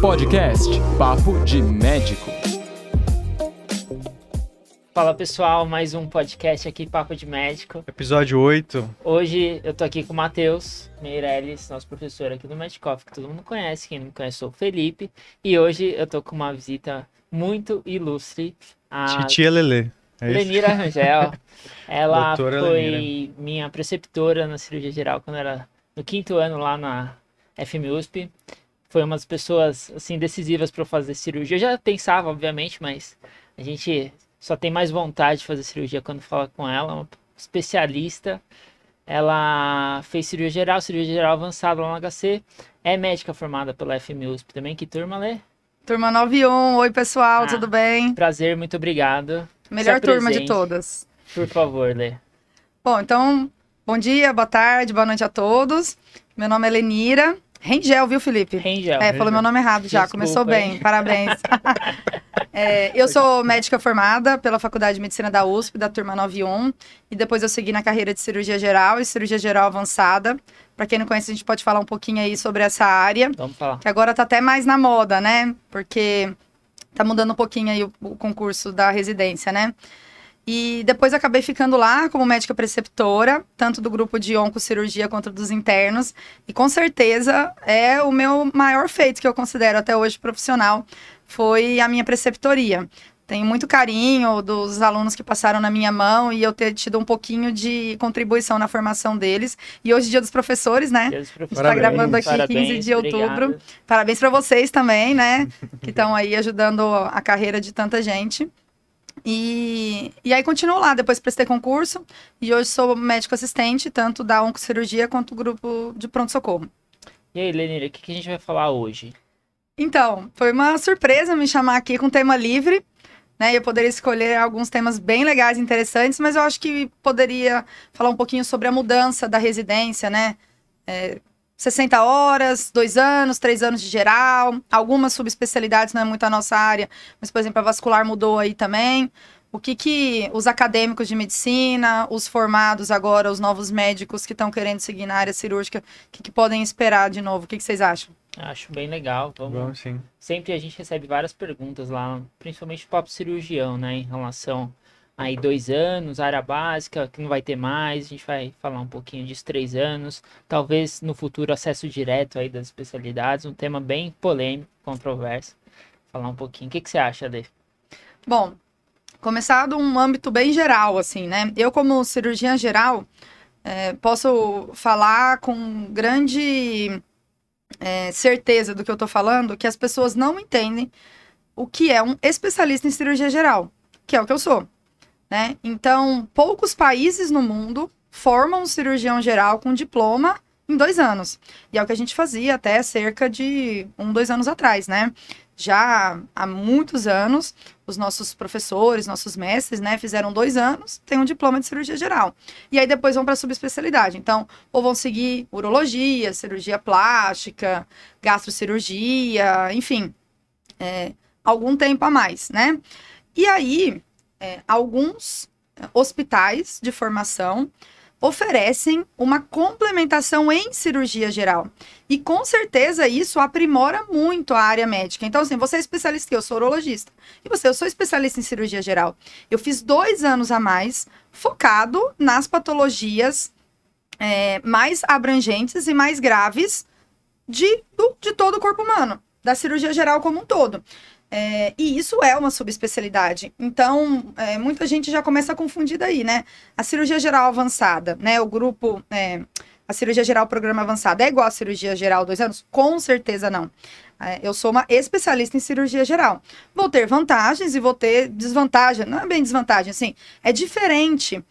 Podcast Papo de Médico. Fala pessoal, mais um podcast aqui, Papo de Médico. Episódio 8. Hoje eu tô aqui com o Matheus Meirelles, nosso professor aqui do Medicoff, que todo mundo conhece, quem não me conhece sou o Felipe. E hoje eu tô com uma visita muito ilustre, a Titia Lelê. É? Lenira Rangel. Ela Doutora foi Lenira. minha preceptora na cirurgia geral quando era no quinto ano lá na FMUSP. Foi uma das pessoas assim decisivas para fazer cirurgia. Eu já pensava, obviamente, mas a gente só tem mais vontade de fazer cirurgia quando fala com ela, uma especialista. Ela fez cirurgia geral, cirurgia geral avançada lá no HC. É médica formada pela FMUSP também. Que turma, Lê? Turma 91, oi pessoal, Ah. tudo bem? Prazer, muito obrigado. Melhor turma de todas. Por favor, Lê. Bom, então, bom dia, boa tarde, boa noite a todos. Meu nome é Lenira. Rengel, viu, Felipe? Rangel. É, falou meu nome errado já, Desculpa, começou bem, hein? parabéns. É, eu sou médica formada pela Faculdade de Medicina da USP, da turma 91, e depois eu segui na carreira de cirurgia geral e cirurgia geral avançada. Para quem não conhece, a gente pode falar um pouquinho aí sobre essa área. Vamos falar. que agora tá até mais na moda, né? Porque tá mudando um pouquinho aí o, o concurso da residência, né? E depois acabei ficando lá como médica preceptora, tanto do grupo de oncocirurgia quanto dos internos. E com certeza é o meu maior feito que eu considero até hoje profissional, foi a minha preceptoria. Tenho muito carinho dos alunos que passaram na minha mão e eu ter tido um pouquinho de contribuição na formação deles. E hoje, dia dos professores, né? Deus A gente tá Parabéns. gravando aqui Parabéns, 15 de outubro. obrigado. Parabéns para vocês também, né? Que estão aí ajudando a carreira de tanta gente. E, e aí continuo lá, depois prestei concurso e hoje sou médico assistente, tanto da oncocirurgia quanto do grupo de pronto-socorro. E aí, Lenira, o que, que a gente vai falar hoje? Então, foi uma surpresa me chamar aqui com tema livre, né? Eu poderia escolher alguns temas bem legais interessantes, mas eu acho que poderia falar um pouquinho sobre a mudança da residência, né? É, 60 horas, dois anos, três anos de geral, algumas subespecialidades não é muito a nossa área, mas, por exemplo, a vascular mudou aí também. O que, que os acadêmicos de medicina, os formados agora, os novos médicos que estão querendo seguir na área cirúrgica, o que, que podem esperar de novo? O que, que vocês acham? Acho bem legal. Vamos... Bom, sim. Sempre a gente recebe várias perguntas lá, principalmente o papo cirurgião, né? Em relação aí dois anos, área básica, que não vai ter mais. A gente vai falar um pouquinho disso, três anos. Talvez no futuro acesso direto aí das especialidades. Um tema bem polêmico, controverso. Falar um pouquinho. O que, que você acha, Lê? Bom, começar de um âmbito bem geral, assim, né? Eu, como cirurgiã geral, eh, posso falar com grande eh, certeza do que eu tô falando, que as pessoas não entendem o que é um especialista em cirurgia geral, que é o que eu sou, né? Então, poucos países no mundo formam um cirurgião geral com diploma em dois anos. E é o que a gente fazia até cerca de um, dois anos atrás, né? Já há muitos anos, os nossos professores, nossos mestres, né, fizeram dois anos, têm um diploma de cirurgia geral. E aí depois vão para subespecialidade. Então, ou vão seguir urologia, cirurgia plástica, gastrocirurgia, enfim, é, algum tempo a mais, né? E aí, é, alguns hospitais de formação oferecem uma complementação em cirurgia geral. E com certeza isso aprimora muito a área médica. Então, assim, você é especialista, eu sou urologista. E você, eu sou especialista em cirurgia geral. Eu fiz dois anos a mais focado nas patologias é, mais abrangentes e mais graves de, do- de todo o corpo humano, da cirurgia geral como um todo. É, e isso é uma subespecialidade. Então, é, muita gente já começa a confundir daí, né? A cirurgia geral avançada, né? O grupo. é, a cirurgia geral programa avançado é igual a cirurgia geral dois anos? Com certeza não. É, eu sou uma especialista em cirurgia geral. Vou ter vantagens e vou ter desvantagem. Não é bem desvantagem, assim. É diferente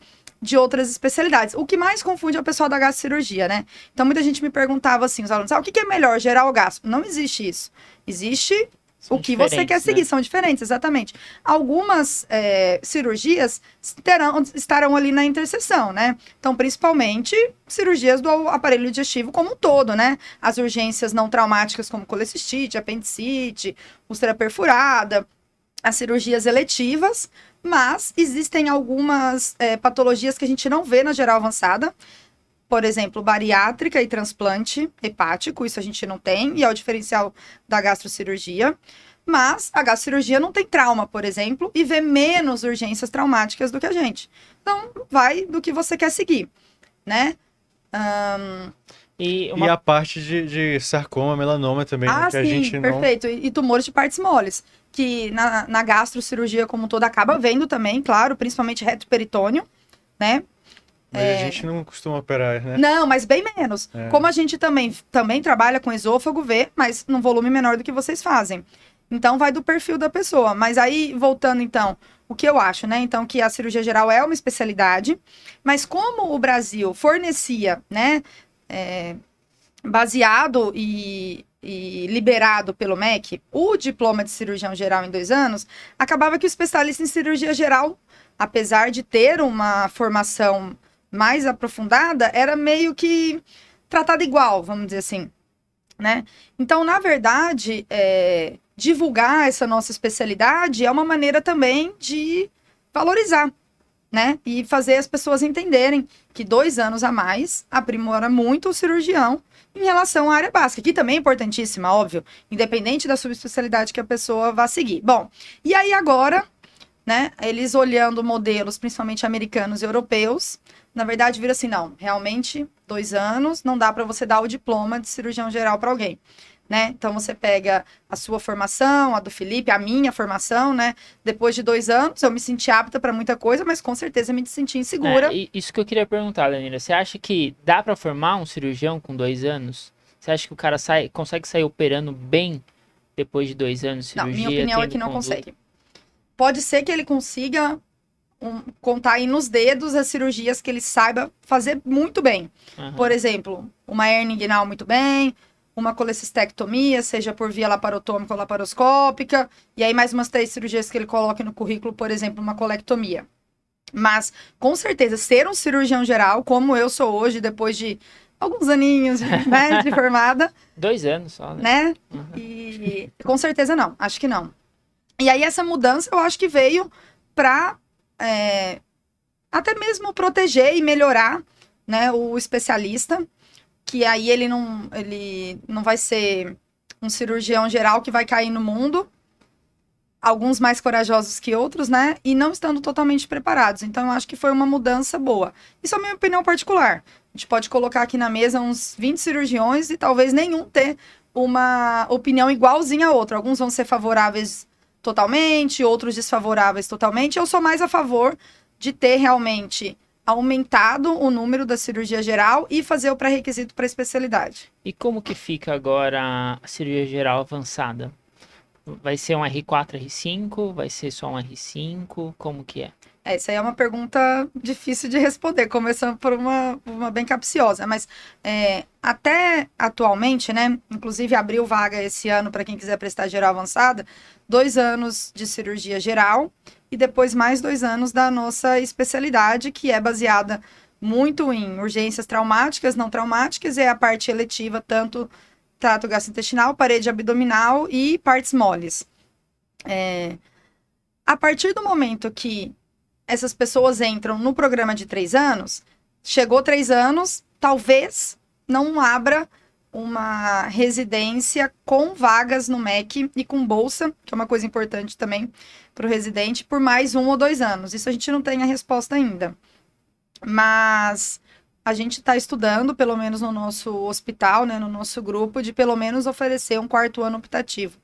de outras especialidades. O que mais confunde é o pessoal da gastrocirurgia, né? Então, muita gente me perguntava assim, os alunos, ah, o que que é melhor, geral ou gastro? Não existe isso. Existe São o que você quer diferentes, né? seguir, são diferentes, exatamente. Algumas é, cirurgias terão, estarão ali na interseção, né? Então, principalmente cirurgias do aparelho digestivo como um todo, né? As urgências não traumáticas como colecistite, apendicite, úlcera perfurada, as cirurgias eletivas, mas existem algumas é, patologias que a gente não vê na geral avançada, por exemplo, bariátrica e transplante hepático, isso a gente não tem, e é o diferencial da gastrocirurgia. Mas a gastrocirurgia não tem trauma, por exemplo, e vê menos urgências traumáticas do que a gente. Então, vai do que você quer seguir, né? Ahn, E uma E a parte de, de sarcoma, melanoma também, né, ah, que a sim, gente não... perfeito. E, e tumores de partes moles, que na, na gastrocirurgia como um todo acaba vendo também, claro, principalmente reto peritônio, né? Mas a gente não costuma operar, né? Não, mas bem menos. É. Como a gente também, também trabalha com esôfago, vê, mas num volume menor do que vocês fazem. Então vai do perfil da pessoa. Mas aí, voltando então, o que eu acho, né? Então, que a cirurgia geral é uma especialidade, mas como o Brasil fornecia, né? é, baseado e, e liberado pelo MEC, o diploma de cirurgião geral em dois anos, acabava que o especialista em cirurgia geral, apesar de ter uma formação mais aprofundada, era meio que tratado igual, vamos dizer assim, né? Então, na verdade, é, divulgar essa nossa especialidade é uma maneira também de valorizar, né? E fazer as pessoas entenderem que dois anos a mais aprimora muito o cirurgião em relação à área básica, que também é importantíssima, óbvio, independente da subespecialidade que a pessoa vá seguir. Bom, e aí agora, né, eles olhando modelos, principalmente americanos e europeus, na verdade viram assim, não, realmente, dois anos, não dá para você dar o diploma de cirurgião geral para alguém. Né? Então você pega a sua formação, a do Felipe, a minha formação, né? Depois de dois anos, eu me senti apta para muita coisa, mas com certeza me senti insegura. É, e isso que eu queria perguntar, Danila. Você acha que dá pra formar um cirurgião com dois anos? Você acha que o cara sai, consegue sair operando bem depois de dois anos de Não, cirurgia? minha opinião é que não conduta? consegue. Pode ser que ele consiga um- contar aí nos dedos as cirurgias que ele saiba fazer muito bem. Aham. Por exemplo, uma hernia inguinal muito bem, uma colecistectomia, seja por via laparotômica ou laparoscópica, e aí mais umas três cirurgias que ele coloque no currículo, por exemplo, uma colectomia. Mas, com certeza, ser um cirurgião geral, como eu sou hoje, depois de alguns aninhos né, de formada, Dois anos só, né? né? Uhum. E com certeza não, acho que não. E aí essa mudança eu acho que veio para até mesmo proteger e melhorar, né, o especialista, que aí ele não ele não vai ser um cirurgião geral que vai cair no mundo, alguns mais corajosos que outros, né, e não estando totalmente preparados. Então eu acho que foi uma mudança boa. Isso é minha opinião particular. A gente pode colocar aqui na mesa uns 20 cirurgiões e talvez nenhum ter uma opinião igualzinha a outra. Alguns vão ser favoráveis totalmente, outros desfavoráveis totalmente. Eu sou mais a favor de ter realmente aumentado o número da cirurgia geral e fazer o pré-requisito para especialidade. E como que fica agora a cirurgia geral avançada? Vai ser um R4, R5? Vai ser só um R5? Como que é? Essa aí é uma pergunta difícil de responder, começando por uma, uma bem capciosa, mas é, até atualmente, né? Inclusive abriu vaga esse ano para quem quiser prestar geral avançada, dois anos de cirurgia geral e depois mais dois anos da nossa especialidade, que é baseada muito em urgências traumáticas, não traumáticas, é a parte eletiva, tanto trato gastrointestinal, parede abdominal e partes moles. É, a partir do momento que essas pessoas entram no programa de três anos, chegou três anos, talvez não abra uma residência com vagas no MEC e com bolsa, que é uma coisa importante também para o residente, por mais um ou dois anos. Isso a gente não tem a resposta ainda. Mas a gente está estudando, pelo menos no nosso hospital, né, no nosso grupo, de pelo menos oferecer um quarto ano optativo.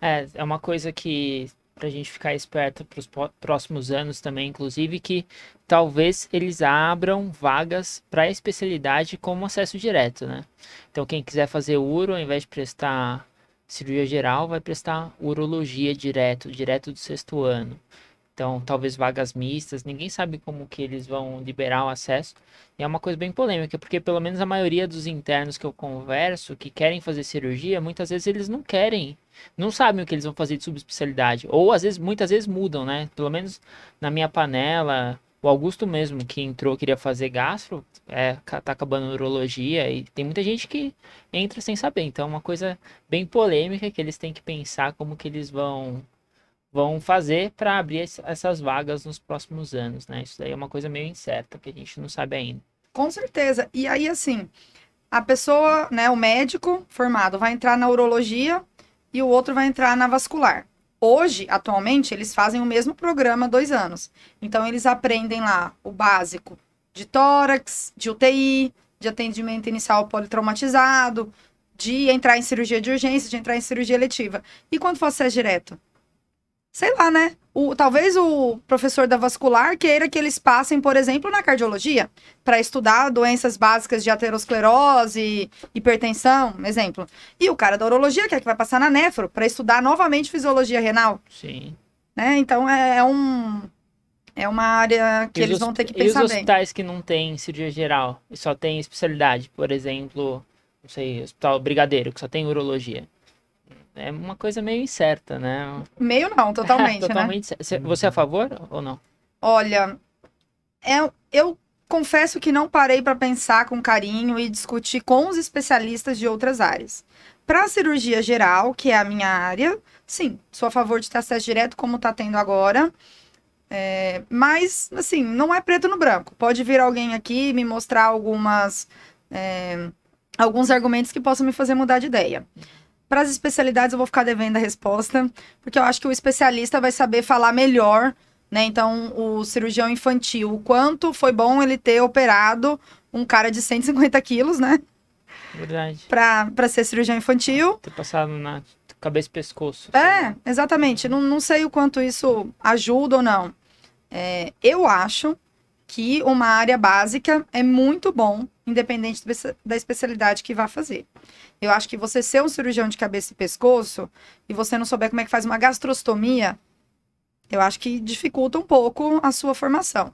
É, é uma coisa que pra gente ficar esperto para os próximos anos também, inclusive, que talvez eles abram vagas para especialidade como acesso direto, né? Então, quem quiser fazer uro, ao invés de prestar cirurgia geral, vai prestar urologia direto, direto do sexto ano. Então, talvez vagas mistas, ninguém sabe como que eles vão liberar o acesso. E é uma coisa bem polêmica, porque pelo menos a maioria dos internos que eu converso, que querem fazer cirurgia, muitas vezes eles não querem, não sabem o que eles vão fazer de subespecialidade. Ou às vezes, muitas vezes mudam, né? Pelo menos na minha panela, o Augusto mesmo, que entrou, queria fazer gastro, é, tá acabando urologia, e tem muita gente que entra sem saber. Então é uma coisa bem polêmica que eles têm que pensar como que eles vão vão fazer para abrir ess- essas vagas nos próximos anos, né? Isso daí é uma coisa meio incerta que a gente não sabe ainda. Com certeza. E aí, assim, a pessoa, né, o médico formado vai entrar na urologia e o outro vai entrar na vascular. Hoje, atualmente, eles fazem o mesmo programa dois anos. Então, eles aprendem lá o básico de tórax, de UTI, de atendimento inicial politraumatizado, de entrar em cirurgia de urgência, de entrar em cirurgia eletiva. E quando for acesso direto? Sei lá, né? O, talvez o professor da vascular queira que eles passem, por exemplo, na cardiologia, para estudar doenças básicas de aterosclerose, hipertensão, exemplo. E o cara da urologia quer que vai passar na nefro, para estudar novamente fisiologia renal. Sim. Né? Então é, é um. É uma área que E eles os vão ter que hosp- E os pensar bem. hospitais que não têm cirurgia geral e só tem especialidade, por exemplo, não sei, Hospital Brigadeiro, que só tem urologia. É uma coisa meio incerta, né? Meio não, totalmente, né? Totalmente Cê- Você é a favor ou não? Olha, é- eu confesso que não parei para pensar com carinho e discutir com os especialistas de outras áreas. Para cirurgia geral, que é a minha área, sim, sou a favor de ter acesso direto, como está tendo agora. É, mas, assim, não é preto no branco. Pode vir alguém aqui e me mostrar algumas, é, alguns argumentos que possam me fazer mudar de ideia. Para as especialidades, eu vou ficar devendo a resposta, porque eu acho que o especialista vai saber falar melhor né? Então, o cirurgião infantil, o quanto foi bom ele ter operado um cara de 150 quilos, né? Verdade. Pra, ser cirurgião infantil. Ter passado na cabeça e pescoço. É, exatamente. Não, não sei o quanto isso ajuda ou não. É, eu acho que uma área básica é muito bom, independente da espe- da especialidade que vá fazer. Eu acho que você ser um cirurgião de cabeça e pescoço e você não souber como é que faz uma gastrostomia, eu acho que dificulta um pouco a sua formação.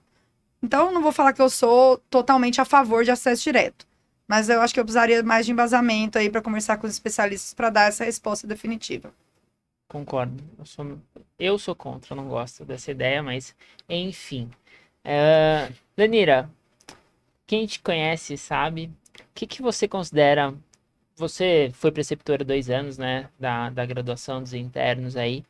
Então, não vou falar que eu sou totalmente a favor de acesso direto, mas eu acho que eu precisaria mais de embasamento aí para conversar com os especialistas para dar essa resposta definitiva. Concordo. Eu sou, eu sou contra, não gosto dessa ideia, mas enfim. É, Danira, quem te conhece sabe, o que, que você considera. Você foi preceptora dois anos, né? Da, da graduação dos internos aí.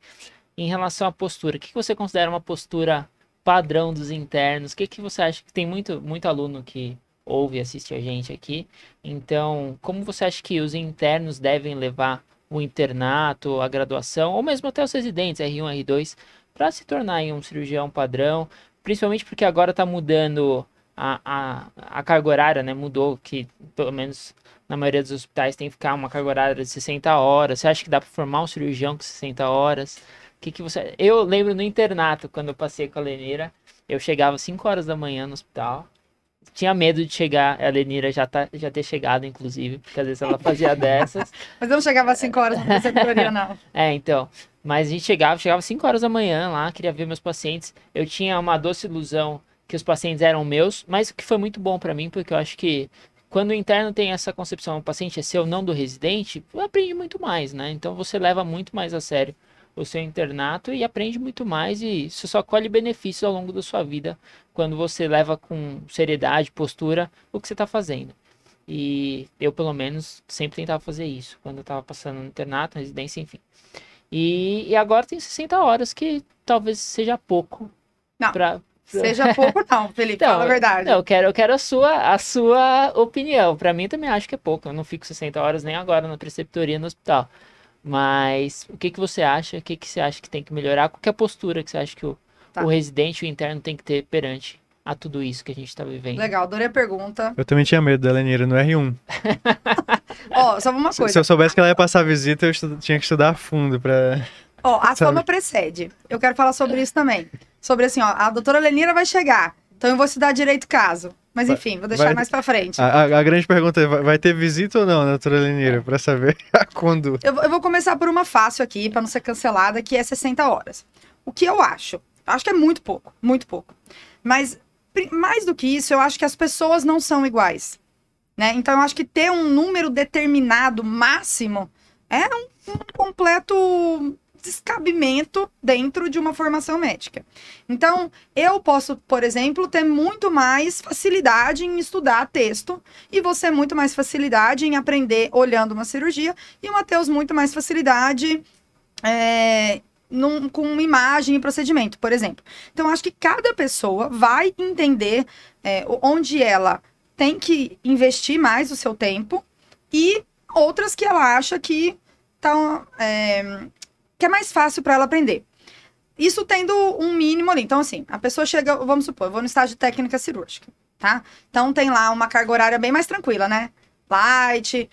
Em relação à postura, o que, que você considera uma postura padrão dos internos? O que, que você acha que tem muito, muito aluno que ouve e assiste a gente aqui? Então, como você acha que os internos devem levar o internato, a graduação, ou mesmo até os residentes, R1, R2, para se tornar um cirurgião padrão, principalmente porque agora está mudando a, a, a carga horária, né? Mudou que, pelo menos na maioria dos hospitais, tem que ficar uma carga horária de 60 horas. Você acha que dá para formar um cirurgião com 60 horas? O que, que você. Eu lembro no internato, quando eu passei com a Lenira, eu chegava às 5 horas da manhã no hospital. Tinha medo de chegar, a Lenira já, tá, já ter chegado, inclusive, porque às vezes ela fazia dessas. Mas eu não chegava às 5 horas na preceptoria, não. É, então. Mas a gente chegava, chegava às 5 horas da manhã lá, queria ver meus pacientes. Eu tinha uma doce ilusão que os pacientes eram meus, mas o que foi muito bom pra mim, porque eu acho que quando o interno tem essa concepção, o paciente é seu, não do residente, aprende muito mais, né? Então você leva muito mais a sério o seu internato e aprende muito mais e você só colhe benefícios ao longo da sua vida quando você leva com seriedade, postura, o que você está fazendo. E eu, pelo menos, sempre tentava fazer isso quando eu estava passando no internato, na residência, enfim. E, e agora tem 60 horas, que talvez seja pouco. Não, pra, Seja pouco, não, Felipe, Então, fala a verdade. não, eu quero, eu quero a sua, a sua opinião. Pra mim também acho que é pouco. Eu não fico 60 horas nem agora na preceptoria no hospital. Mas o que, que você acha? O que, que você acha que tem que melhorar? Qual que é a postura que você acha que o, Tá. o residente e o interno tem que ter perante a tudo isso que a gente tá vivendo? Legal, adorei a pergunta. Eu também tinha medo da Lenira no R1. Ó, só uma Se, coisa. se eu soubesse que ela ia passar visita, eu estu- tinha que estudar a fundo pra. Ó, a Sabe? fama precede. Eu quero falar sobre isso também. Sobre assim, ó, a doutora Lenira vai chegar. Então eu vou estudar direito caso. Mas enfim, vou deixar vai- mais pra frente. A, a- a grande pergunta é: vai ter visita ou não, doutora Lenira? Pra saber a conduta. Eu, vou- eu vou começar por uma fácil aqui, pra não ser cancelada, que é 60 horas. O que eu acho? Acho que é muito pouco, muito pouco. Mas, mais do que isso, eu acho que as pessoas não são iguais. Né? Então, eu acho que ter um número determinado, máximo, é um, um completo descabimento dentro de uma formação médica. Então, eu posso, por exemplo, ter muito mais facilidade em estudar texto e você muito mais facilidade em aprender olhando uma cirurgia e o Matheus muito mais facilidade é, num- com imagem e procedimento, por exemplo. Então, acho que cada pessoa vai entender é, onde ela tem que investir mais o seu tempo e outras que ela acha que, tá, é, que é mais fácil para ela aprender. Isso tendo um mínimo ali. Então, assim, a pessoa chega, vamos supor, eu vou no estágio técnica cirúrgica, tá? Então tem lá uma carga horária bem mais tranquila, né? Light,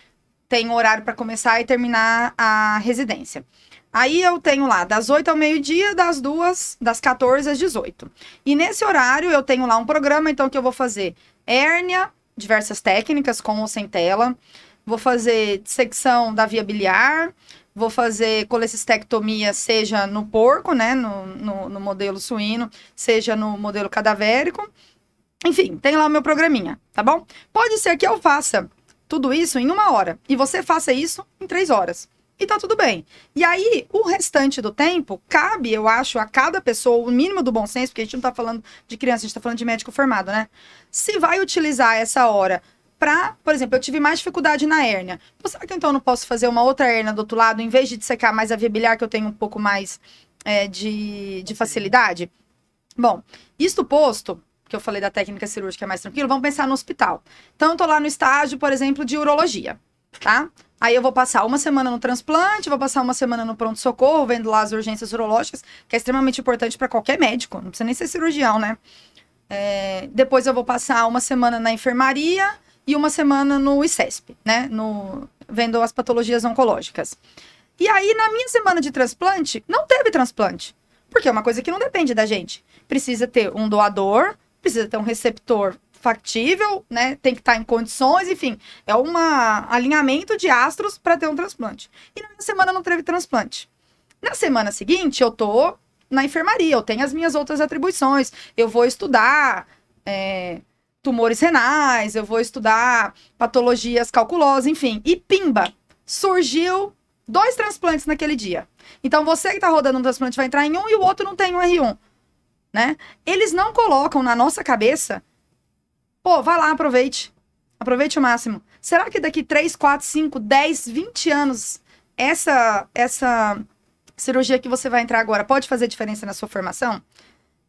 tem horário para começar e terminar a residência. Aí eu tenho lá das 8 ao meio-dia, das duas, das 14 às 18. E nesse horário eu tenho lá um programa, então, que eu vou fazer hérnia, diversas técnicas, com ou sem tela. Vou fazer dissecção da via biliar, vou fazer colecistectomia, seja no porco, né, no, no, no modelo suíno, seja no modelo cadavérico. Enfim, tem lá o meu programinha, tá bom? Pode ser que eu faça tudo isso em uma hora e você faça isso em três horas e tá tudo bem. E aí, o restante do tempo, cabe, eu acho, a cada pessoa o mínimo do bom senso, porque a gente não tá falando de criança, a gente tá falando de médico formado, né? Se vai utilizar essa hora para, por exemplo, eu tive mais dificuldade na hérnia. Então, será que então eu não posso fazer uma outra hérnia do outro lado, em vez de dissecar mais a via biliar, que eu tenho um pouco mais é, de, de facilidade? Bom, isto posto, que eu falei da técnica cirúrgica é mais tranquilo, vamos pensar no hospital. Então, eu tô lá no estágio, por exemplo, de urologia, tá? Aí eu vou passar uma semana no transplante, vou passar uma semana no pronto-socorro, vendo lá as urgências urológicas, que é extremamente importante para qualquer médico, não precisa nem ser cirurgião, né? É, depois eu vou passar uma semana na enfermaria e uma semana no ICESP, né? No, vendo as patologias oncológicas. E aí, na minha semana de transplante, não teve transplante. Porque é uma coisa que não depende da gente. Precisa ter um doador, precisa ter um receptor factível, né? Tem que estar em condições, enfim, é um alinhamento de astros para ter um transplante. E na semana não teve transplante. Na semana seguinte, eu tô na enfermaria, eu tenho as minhas outras atribuições, eu vou estudar é, tumores renais, eu vou estudar patologias calculosas, enfim. E pimba, surgiu dois transplantes naquele dia. Então você que está rodando um transplante vai entrar em um e o outro não tem um R1. Né? Eles não colocam na nossa cabeça Pô, vai lá, aproveite. Aproveite o máximo. Será que daqui 3, 4, 5, 10, 20 anos, essa, essa cirurgia que você vai entrar agora pode fazer diferença na sua formação?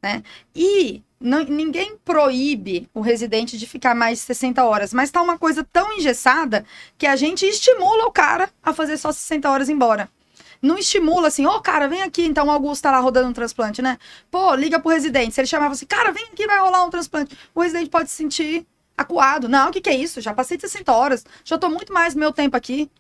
Né? E não, ninguém proíbe o residente de ficar mais de 60 horas, mas tá uma coisa tão engessada que a gente estimula o cara a fazer só 60 horas embora. Não estimula assim, ô oh, cara, vem aqui, então o Augusto tá lá rodando um transplante, né? Pô, liga pro residente. Se ele chamava assim, cara, vem aqui, vai rolar um transplante. O residente pode se sentir acuado. Não, o que, que é isso? Já passei de 60 horas, já tô muito mais meu tempo aqui,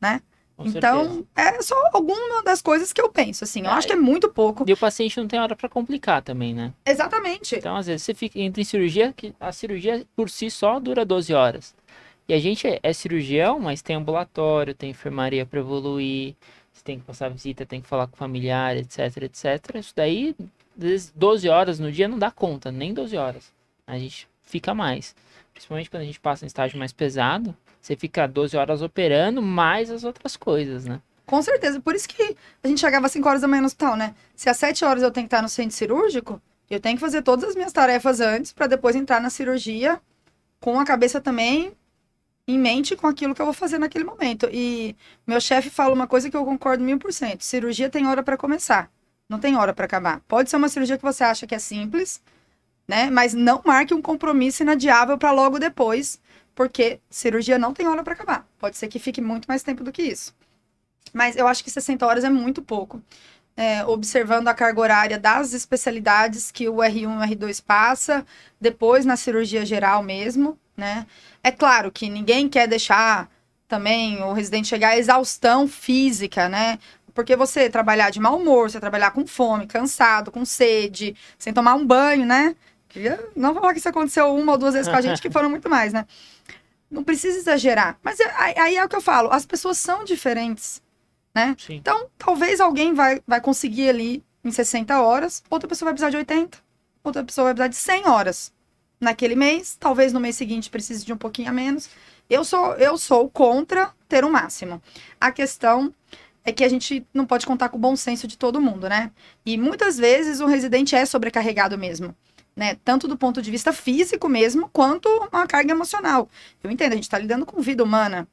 né? Com então, certeza. é só alguma das coisas que eu penso, assim. Eu é, acho que é muito pouco. E o paciente não tem hora para complicar também, né? Exatamente. Então, às vezes, você fica entra em cirurgia, que a cirurgia por si só dura 12 horas. E a gente é, é cirurgião, mas tem ambulatório, tem enfermaria para evoluir, você tem que passar visita, tem que falar com o familiar, etc, etc. Isso daí, 12 horas no dia não dá conta, nem 12 horas. A gente fica mais. Principalmente quando a gente passa em estágio mais pesado, você fica 12 horas operando, mais as outras coisas, né? Com certeza. Por isso que a gente chegava às 5 horas da manhã no hospital, né? Se às 7 horas eu tenho que estar no centro cirúrgico, eu tenho que fazer todas as minhas tarefas antes para depois entrar na cirurgia com a cabeça também em mente com aquilo que eu vou fazer naquele momento. E meu chefe fala uma coisa que eu concordo mil por cento: cirurgia tem hora para começar, não tem hora para acabar. Pode ser uma cirurgia que você acha que é simples, né? Mas não marque um compromisso inadiável para logo depois, porque cirurgia não tem hora para acabar. Pode ser que fique muito mais tempo do que isso. Mas eu acho que 60 horas é muito pouco. É, observando a carga horária das especialidades que o R1 e o R2 passa, depois na cirurgia geral mesmo, né? É claro que ninguém quer deixar também o residente chegar à exaustão física, né? Porque você trabalhar de mau humor, você trabalhar com fome, cansado, com sede, sem tomar um banho, né? Não vou falar que isso aconteceu uma ou duas vezes com a gente, que foram muito mais, né? Não precisa exagerar. Mas é, aí é o que eu falo, as pessoas são diferentes, né? Sim. Então, talvez alguém vai, vai conseguir ali em 60 horas, outra pessoa vai precisar de 80, outra pessoa vai precisar de 100 horas naquele mês, talvez no mês seguinte precise de um pouquinho a menos. Eu sou, eu sou contra ter o um máximo. A questão é que a gente não pode contar com o bom senso de todo mundo, né? E muitas vezes o residente é sobrecarregado mesmo. Né? Tanto do ponto de vista físico mesmo, quanto uma carga emocional. Eu entendo, a gente está lidando com vida humana,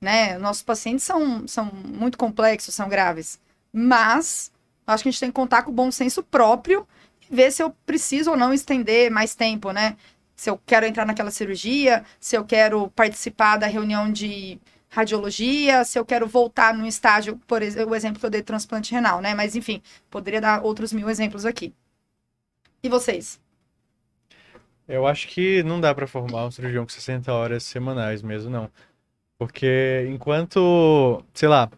né? Nossos pacientes são, são muito complexos, são graves. Mas, acho que a gente tem que contar com o bom senso próprio ver se eu preciso ou não estender mais tempo, né? se eu quero entrar naquela cirurgia, se eu quero participar da reunião de radiologia, se eu quero voltar no estágio, por exemplo, o exemplo que eu dei de transplante renal, né? Mas enfim, poderia dar outros mil exemplos aqui. E vocês? Eu acho que não dá pra formar um cirurgião com 60 horas semanais mesmo, não. Porque enquanto, sei lá,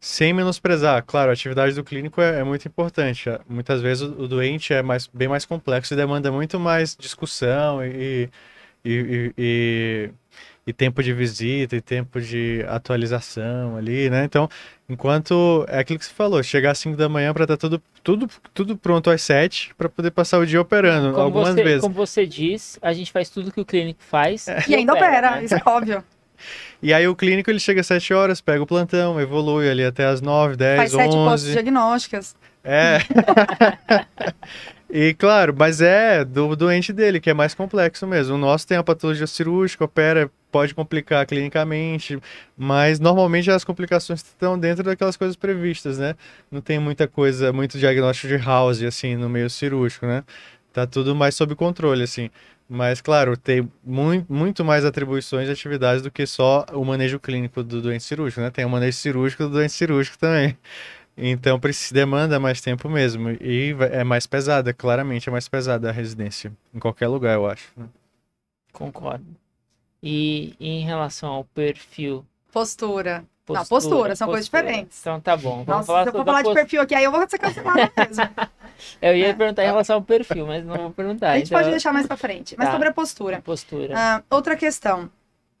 sem menosprezar, claro, a atividade do clínico é, é muito importante. Muitas vezes o, o doente é mais, bem mais complexo e demanda muito mais discussão e, e, e, e, e tempo de visita e tempo de atualização ali, né? Então, enquanto é aquilo que você falou, chegar às 5 da manhã para estar tá tudo, tudo, tudo pronto às 7 para poder passar o dia operando Como algumas você, vezes. como você diz, a gente faz tudo que o clínico faz. E ainda opera, né? isso é óbvio. E aí o clínico ele chega às 7 horas, pega o plantão, evolui ali até às 9, 10, Faz sete 11. postos diagnósticas. É. e claro, mas é do doente dele, que é mais complexo mesmo. O nosso tem a patologia cirúrgica, opera, pode complicar clinicamente, mas normalmente as complicações estão dentro daquelas coisas previstas, né? Não tem muita coisa, muito diagnóstico de house, assim, no meio cirúrgico, né? Tá tudo mais sob controle, assim. Mas, claro, tem muito, muito mais atribuições e atividades do que só o manejo clínico do doente cirúrgico, né? Tem o manejo cirúrgico do doente cirúrgico também. Então, precisa, demanda mais tempo mesmo. E é mais pesada, claramente é mais pesada a residência. Em qualquer lugar, eu acho. né? Concordo. E em relação ao perfil. Postura. Não, postura, são coisas diferentes. Então tá bom. Vamos Nossa, falar se eu for a falar de perfil aqui, aí eu vou ser cancelada mesmo. Eu ia perguntar em relação ao perfil, mas não vou perguntar. a gente então, pode deixar mais pra frente. Mas Tá. sobre a postura. Postura. Ah, outra questão.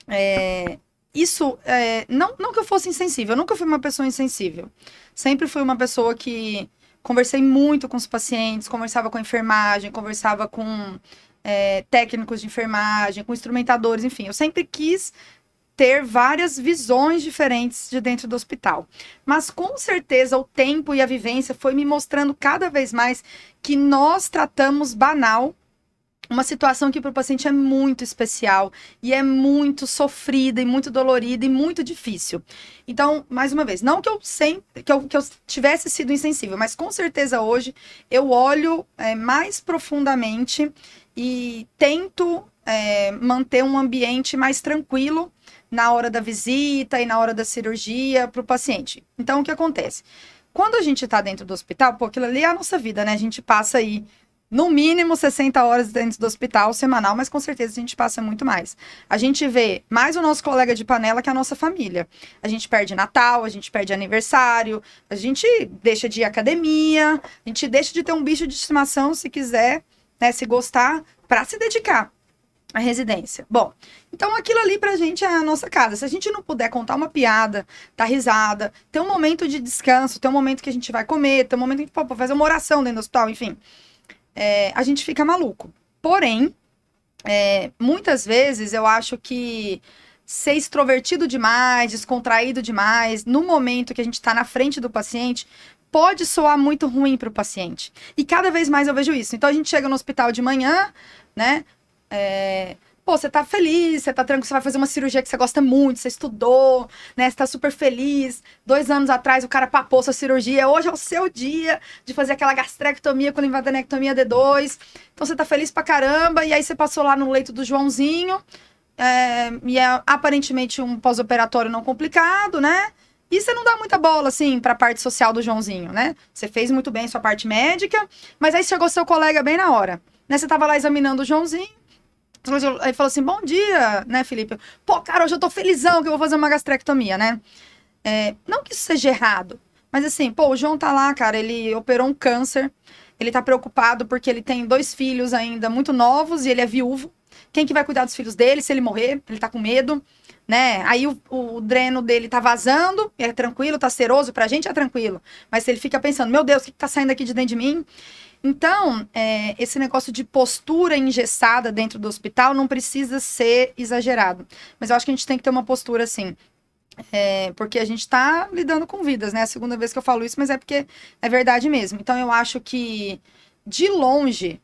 É, isso, é, não, não que eu fosse insensível, eu nunca fui uma pessoa insensível. Sempre fui uma pessoa que conversei muito com os pacientes, conversava com a enfermagem, conversava com é, técnicos de enfermagem, com instrumentadores, enfim. Eu sempre quis ter várias visões diferentes de dentro do hospital. Mas com certeza o tempo e a vivência foi me mostrando cada vez mais que nós tratamos banal uma situação que para o paciente é muito especial e é muito sofrida e muito dolorida e muito difícil. Então, mais uma vez, não que eu sempre que eu, que eu tivesse sido insensível, mas com certeza hoje eu olho é, mais profundamente e tento é, manter um ambiente mais tranquilo na hora da visita e na hora da cirurgia para o paciente. Então, o que acontece? Quando a gente está dentro do hospital, pô, aquilo ali é a nossa vida, né? A gente passa aí no mínimo 60 horas dentro do hospital semanal, mas com certeza a gente passa muito mais. A gente vê mais o nosso colega de panela que a nossa família. A gente perde Natal, a gente perde aniversário, a gente deixa de ir à academia, a gente deixa de ter um bicho de estimação se quiser, né, se gostar, para se dedicar à residência. Bom, então aquilo ali pra gente é a nossa casa. Se a gente não puder contar uma piada, dar risada, ter um momento de descanso, ter um momento que a gente vai comer, ter um momento que a gente pode fazer uma oração dentro do hospital, enfim é, a gente fica maluco. Porém, é, muitas vezes eu acho que ser extrovertido demais, descontraído demais, no momento que a gente está na frente do paciente, pode soar muito ruim para o paciente. E cada vez mais eu vejo isso. Então a gente chega no hospital de manhã, né? É, Pô, você tá feliz, você tá tranquilo, você vai fazer uma cirurgia que você gosta muito, você estudou, né? Você tá super feliz. Dois anos atrás o cara papou sua cirurgia, hoje é o seu dia de fazer aquela gastrectomia com linfadenectomia D2. Então você tá feliz pra caramba, e aí você passou lá no leito do Joãozinho, é, e é aparentemente um pós-operatório não complicado, né? E você não dá muita bola, assim, pra parte social do Joãozinho, né? Você fez muito bem sua parte médica, mas aí chegou seu colega bem na hora. Né? Você tava lá examinando o Joãozinho, Aí falou assim: bom dia, né, Felipe? Pô, cara, hoje eu tô felizão que eu vou fazer uma gastrectomia, né? É, não que isso seja errado, mas assim, pô, o João tá lá, cara, ele operou um câncer, ele tá preocupado porque ele tem dois filhos ainda muito novos e ele é viúvo. Quem que vai cuidar dos filhos dele se ele morrer? Ele tá com medo, né? Aí o, o dreno dele tá vazando, é tranquilo, tá seroso, pra gente é tranquilo. Mas ele fica pensando, meu Deus, o que, que tá saindo aqui de dentro de mim? Então, é, esse negócio de postura engessada dentro do hospital não precisa ser exagerado. Mas eu acho que a gente tem que ter uma postura assim. É, porque a gente está lidando com vidas, né? É a segunda vez que eu falo isso, mas é porque é verdade mesmo. Então eu acho que, de longe,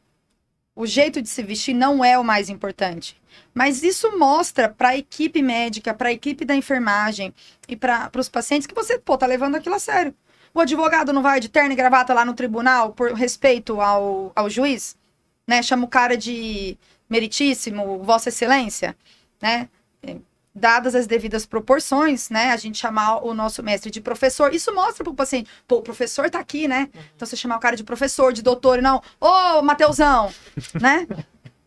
o jeito de se vestir não é o mais importante. Mas isso mostra para a equipe médica, para a equipe da enfermagem e para os pacientes que você, pô, tá levando aquilo a sério. O advogado não vai de terno e gravata lá no tribunal por respeito ao, ao juiz? Né? Chama o cara de meritíssimo, Vossa Excelência, né? É, Dadas as devidas proporções, né? A gente chamar o nosso mestre de professor, isso mostra pro paciente, pô, o professor tá aqui, né? Então você chamar o cara de professor, de doutor, e não, ô, Mateusão, né?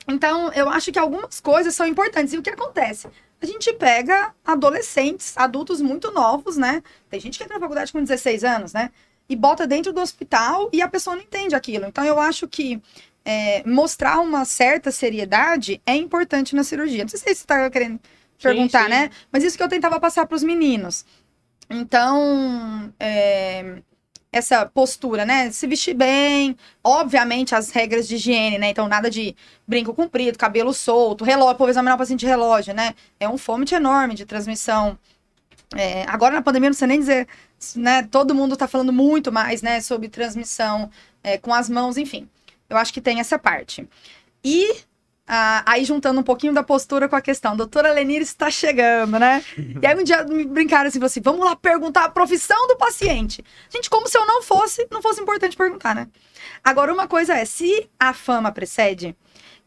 Então, eu acho que algumas coisas são importantes. E o que acontece? A gente pega adolescentes, adultos muito novos, né? Tem gente que entra na faculdade com 16 anos, né? E bota dentro do hospital e a pessoa não entende aquilo. Então, eu acho que é, mostrar uma certa seriedade é importante na cirurgia. Não sei se você está querendo perguntar, sim. né? Mas isso que eu tentava passar para os meninos. Então, é, essa postura, né? Se vestir bem, obviamente as regras de higiene, né? Então, nada de brinco comprido, cabelo solto, relógio, por examinar o paciente de relógio, né? É um fômite enorme de transmissão. É, agora na pandemia, não sei nem dizer, né? Todo mundo tá falando muito mais, né? Sobre transmissão é, com as mãos, enfim. Eu acho que tem essa parte. E ah, aí juntando um pouquinho da postura com a questão, doutora Lenir está chegando, né? E aí um dia me brincaram assim, assim, vamos lá perguntar a profissão do paciente. Gente, como se eu não fosse, não fosse importante perguntar, né? Agora, uma coisa é, se a fama precede,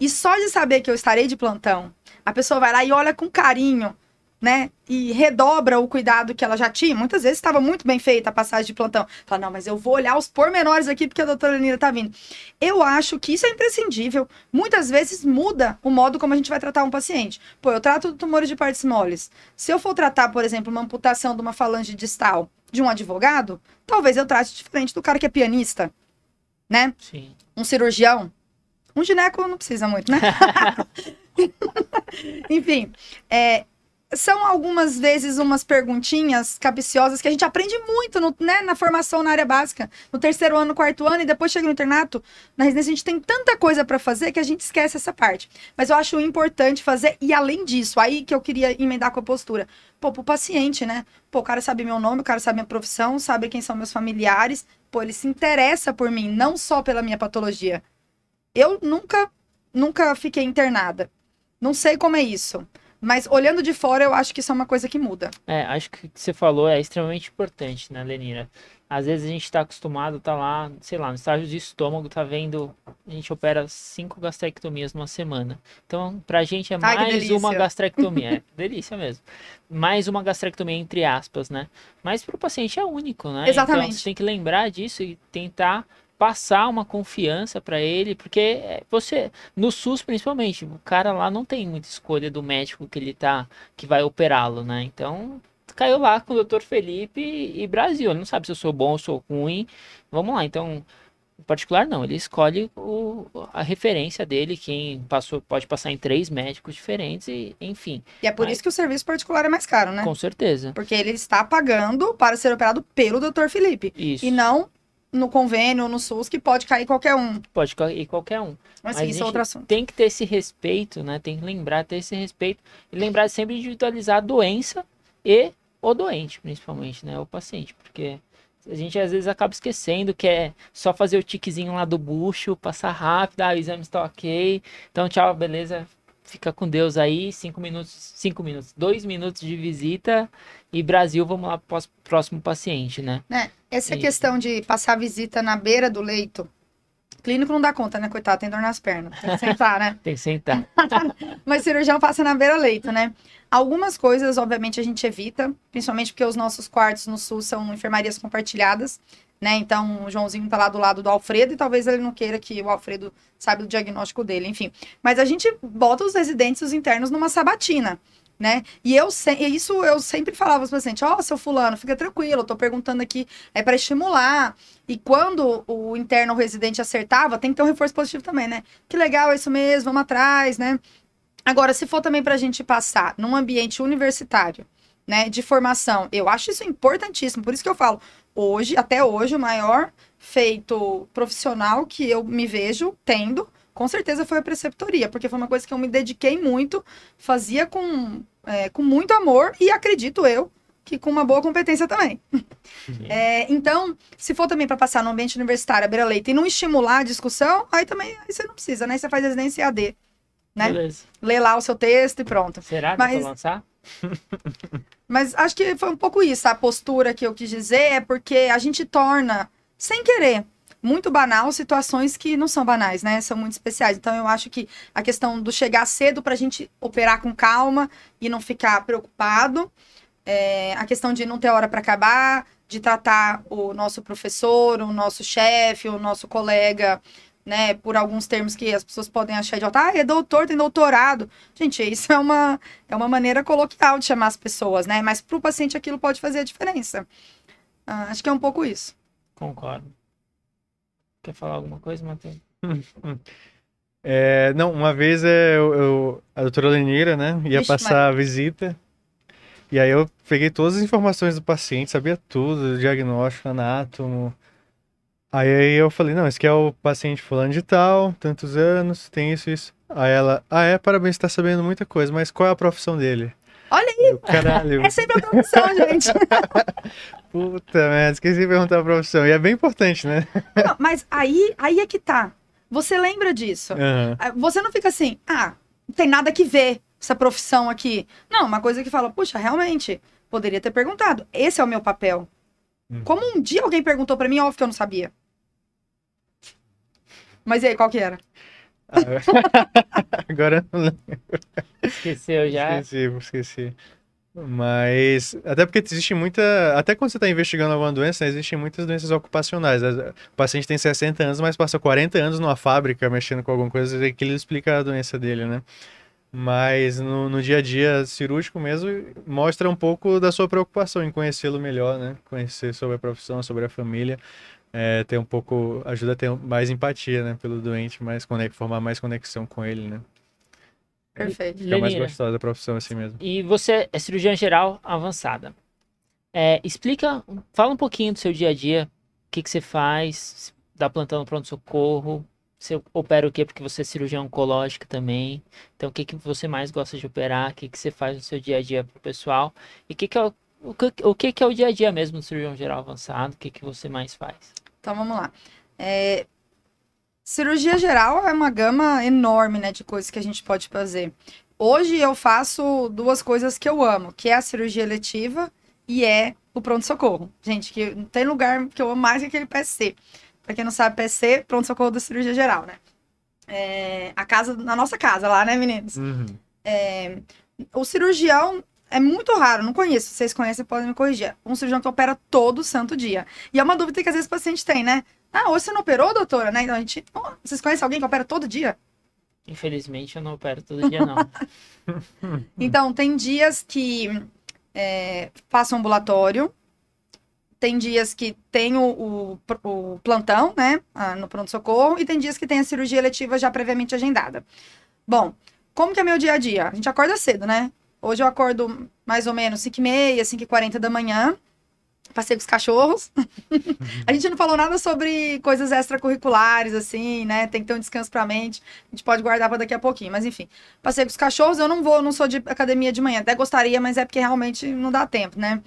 e só de saber que eu estarei de plantão, a pessoa vai lá e olha com carinho, né? E redobra o cuidado que ela já tinha. Muitas vezes estava muito bem feita a passagem de plantão. Fala, não, mas eu vou olhar os pormenores aqui porque a doutora Lenira tá vindo. Eu acho que isso é imprescindível. Muitas vezes muda o modo como a gente vai tratar um paciente. Pô, eu trato tumores de partes moles. Se eu for tratar, por exemplo, uma amputação de uma falange distal de um advogado, talvez eu trate diferente do cara que é pianista, né? Sim. Um cirurgião. Um gineco não precisa muito, né? Enfim, é, são algumas vezes umas perguntinhas capciosas que a gente aprende muito no- né, na formação na área básica, no terceiro ano, no quarto ano, e depois chega no internato. Na residência a gente tem tanta coisa para fazer que a gente esquece essa parte. Mas eu acho importante fazer, e além disso, aí que eu queria emendar com a postura. Pô, pro paciente, né? Pô, o cara sabe meu nome, o cara sabe minha profissão, sabe quem são meus familiares. Pô, ele se interessa por mim, não só pela minha patologia. Eu nunca, nunca fiquei internada. Não sei como é isso. Mas olhando de fora, eu acho que isso é uma coisa que muda. É, acho que o que você falou é extremamente importante, né, Lenira? Às vezes a gente tá acostumado, tá lá, sei lá, no estágio de estômago, tá vendo, a gente opera cinco gastrectomias numa semana. Então, pra gente é Ai, mais uma gastrectomia. É, delícia mesmo. Mais uma gastrectomia, entre aspas, né? Mas pro paciente é único, né? Então Exatamente. você tem que lembrar disso e tentar passar uma confiança pra ele, porque é, você, no SUS principalmente, o cara lá não tem muita escolha do médico que ele tá, que vai operá-lo, né? Então, caiu lá com o Dr. Felipe e Brasil. Ele não sabe se eu sou bom ou sou ruim. Vamos lá, então, em particular não, ele escolhe o, a referência dele, quem passou, pode passar em três médicos diferentes e, enfim, E é por Mas- isso que o serviço particular é mais caro, né? com certeza. Porque ele está pagando para ser operado pelo Dr. Felipe. Isso. E não no convênio ou no SUS, que pode cair qualquer um. Pode ir qualquer um. Mas, Mas isso é outro assunto. Tem que ter esse respeito, né? Tem que lembrar, ter esse respeito e lembrar de sempre individualizar a doença e o doente, principalmente, né? O paciente, porque a gente às vezes acaba esquecendo que é só fazer o tiquezinho lá do bucho, passar rápido, ah, o exame está ok, então tchau, beleza, fica com Deus aí, cinco minutos, cinco minutos, dois minutos de visita e Brasil, vamos lá pro próximo paciente, né? Né? Essa E- questão de passar visita na beira do leito. Clínico não dá conta, né, coitado? Tem dor nas pernas. Tem que sentar, né? Tem que sentar. Mas cirurgião passa na beira-leito, né? Algumas coisas, obviamente, a gente evita, principalmente porque os nossos quartos no sul são enfermarias compartilhadas, né? Então, o Joãozinho tá lá do lado do Alfredo e talvez ele não queira que o Alfredo saiba o diagnóstico dele, enfim. Mas a gente bota os residentes, os internos, numa sabatina, né? E eu se- e isso eu sempre falava para os pacientes, ó, seu fulano, fica tranquilo, eu tô perguntando aqui, é para estimular. E quando o interno ou residente acertava, tem que ter um reforço positivo também, né? Que legal, é isso mesmo, vamos atrás, né? Agora, se for também para a gente passar num ambiente universitário, né, de formação, eu acho isso importantíssimo. Por isso que eu falo, hoje, até hoje, o maior feito profissional que eu me vejo tendo, com certeza foi a preceptoria, porque foi uma coisa que eu me dediquei muito, fazia com, é, com muito amor e acredito eu que com uma boa competência também. É, então, se for também para passar no ambiente universitário, à beira-leito, e não estimular a discussão, aí também aí você não precisa, né? Você faz residência AD, né? Beleza. lê lá o seu texto e pronto. Será que Mas- lançar? Mas acho que foi um pouco isso. A postura que eu quis dizer é porque a gente torna, sem querer, muito banal situações que não são banais, né? São muito especiais. Então eu acho que a questão do chegar cedo para a gente operar com calma e não ficar preocupado. É, a questão de não ter hora para acabar, de tratar o nosso professor, o nosso chefe, o nosso colega, né, por alguns termos que as pessoas podem achar idiota. Ah, é doutor, tem doutorado. Gente, isso é uma, é uma maneira coloquial de chamar as pessoas, né? Mas para o paciente aquilo pode fazer a diferença. Ah, acho que é um pouco isso. Concordo. Quer falar alguma coisa, Matheus? É, não, uma vez é, eu, eu- a doutora Lenira, né, ia Vixe, passar a visita. E aí eu peguei todas as informações do paciente, sabia tudo, diagnóstico, anátomo. Aí, eu falei, não, esse aqui é o paciente fulano de tal, tantos anos, tem isso, isso. Aí ela, ah é, parabéns, tá sabendo muita coisa, mas qual é a profissão dele? Olha aí! Eu, Caralho, É sempre a profissão, gente. puta merda, esqueci de perguntar a profissão. E é bem importante, né? Não, mas aí, aí é que tá. Você lembra disso? Ah, Você não fica assim, ah, não tem nada que ver essa profissão aqui. Não, uma coisa que fala, puxa, realmente, poderia ter perguntado. Esse é o meu papel. Hum. Como um dia alguém perguntou pra mim, óbvio que eu não sabia. Mas e aí, qual que era? Agora eu não lembro. Esqueceu já? Esqueci, esqueci. Mas, até porque existe muita. Até quando você está investigando alguma doença, né, existem muitas doenças ocupacionais. O paciente tem 60 anos, mas passa 40 anos numa fábrica mexendo com alguma coisa, e que ele explica a doença dele, né? Mas no, no dia a dia cirúrgico mesmo, mostra um pouco da sua preocupação em conhecê-lo melhor, né? Conhecer sobre a profissão, sobre a família. É, ter um pouco. ajuda a ter mais empatia, né? Pelo doente, mais formar mais conexão com ele, né? Perfeito. Fica mais gostosa a profissão assim mesmo. e você é cirurgiã geral avançada. É, explica, fala um pouquinho do seu dia a dia, o que, que você faz, dá plantão no pronto-socorro, você opera o quê? Porque você é cirurgiã oncológica também. Então, o que, que você mais gosta de operar? O que, que você faz no seu dia a dia pro pessoal? E o que, que é o, o, que, o que, que é o dia a dia mesmo do cirurgião geral avançado? O que, que você mais faz? Então vamos lá. É, Cirurgia geral é uma gama enorme, né, de coisas que a gente pode fazer. Hoje eu faço duas coisas que eu amo, que é a cirurgia eletiva e é o pronto-socorro. Gente, que não tem lugar que eu amo mais que aquele PSC. Pra quem não sabe, PSC, pronto-socorro da cirurgia geral, né? É, a casa, na nossa casa lá, né, meninos? Uhum. O cirurgião é muito raro, não conheço. Se vocês conhecem, podem me corrigir. Um cirurgião que opera todo santo dia. E é uma dúvida que às vezes o paciente tem, né? Ah, hoje você não operou, doutora? Né? Então a gente. "Oh, vocês conhecem alguém que opera todo dia? Infelizmente, eu não opero todo dia, não. Então, tem dias que é, faço ambulatório, tem dias que tem o, o- o plantão, né, ah, no pronto-socorro, e tem dias que tem a cirurgia eletiva já previamente agendada. Bom, como que é meu dia a dia? A gente acorda cedo, né? Hoje eu acordo mais ou menos 5h30, 5h40 da manhã, passei com os cachorros. a gente não falou nada sobre coisas extracurriculares, assim, né? Tem que ter um descanso pra mente. A gente pode guardar pra daqui a pouquinho, mas enfim. Passei com os cachorros, eu não vou, não sou de academia de manhã. Até gostaria, mas é porque realmente não dá tempo, né?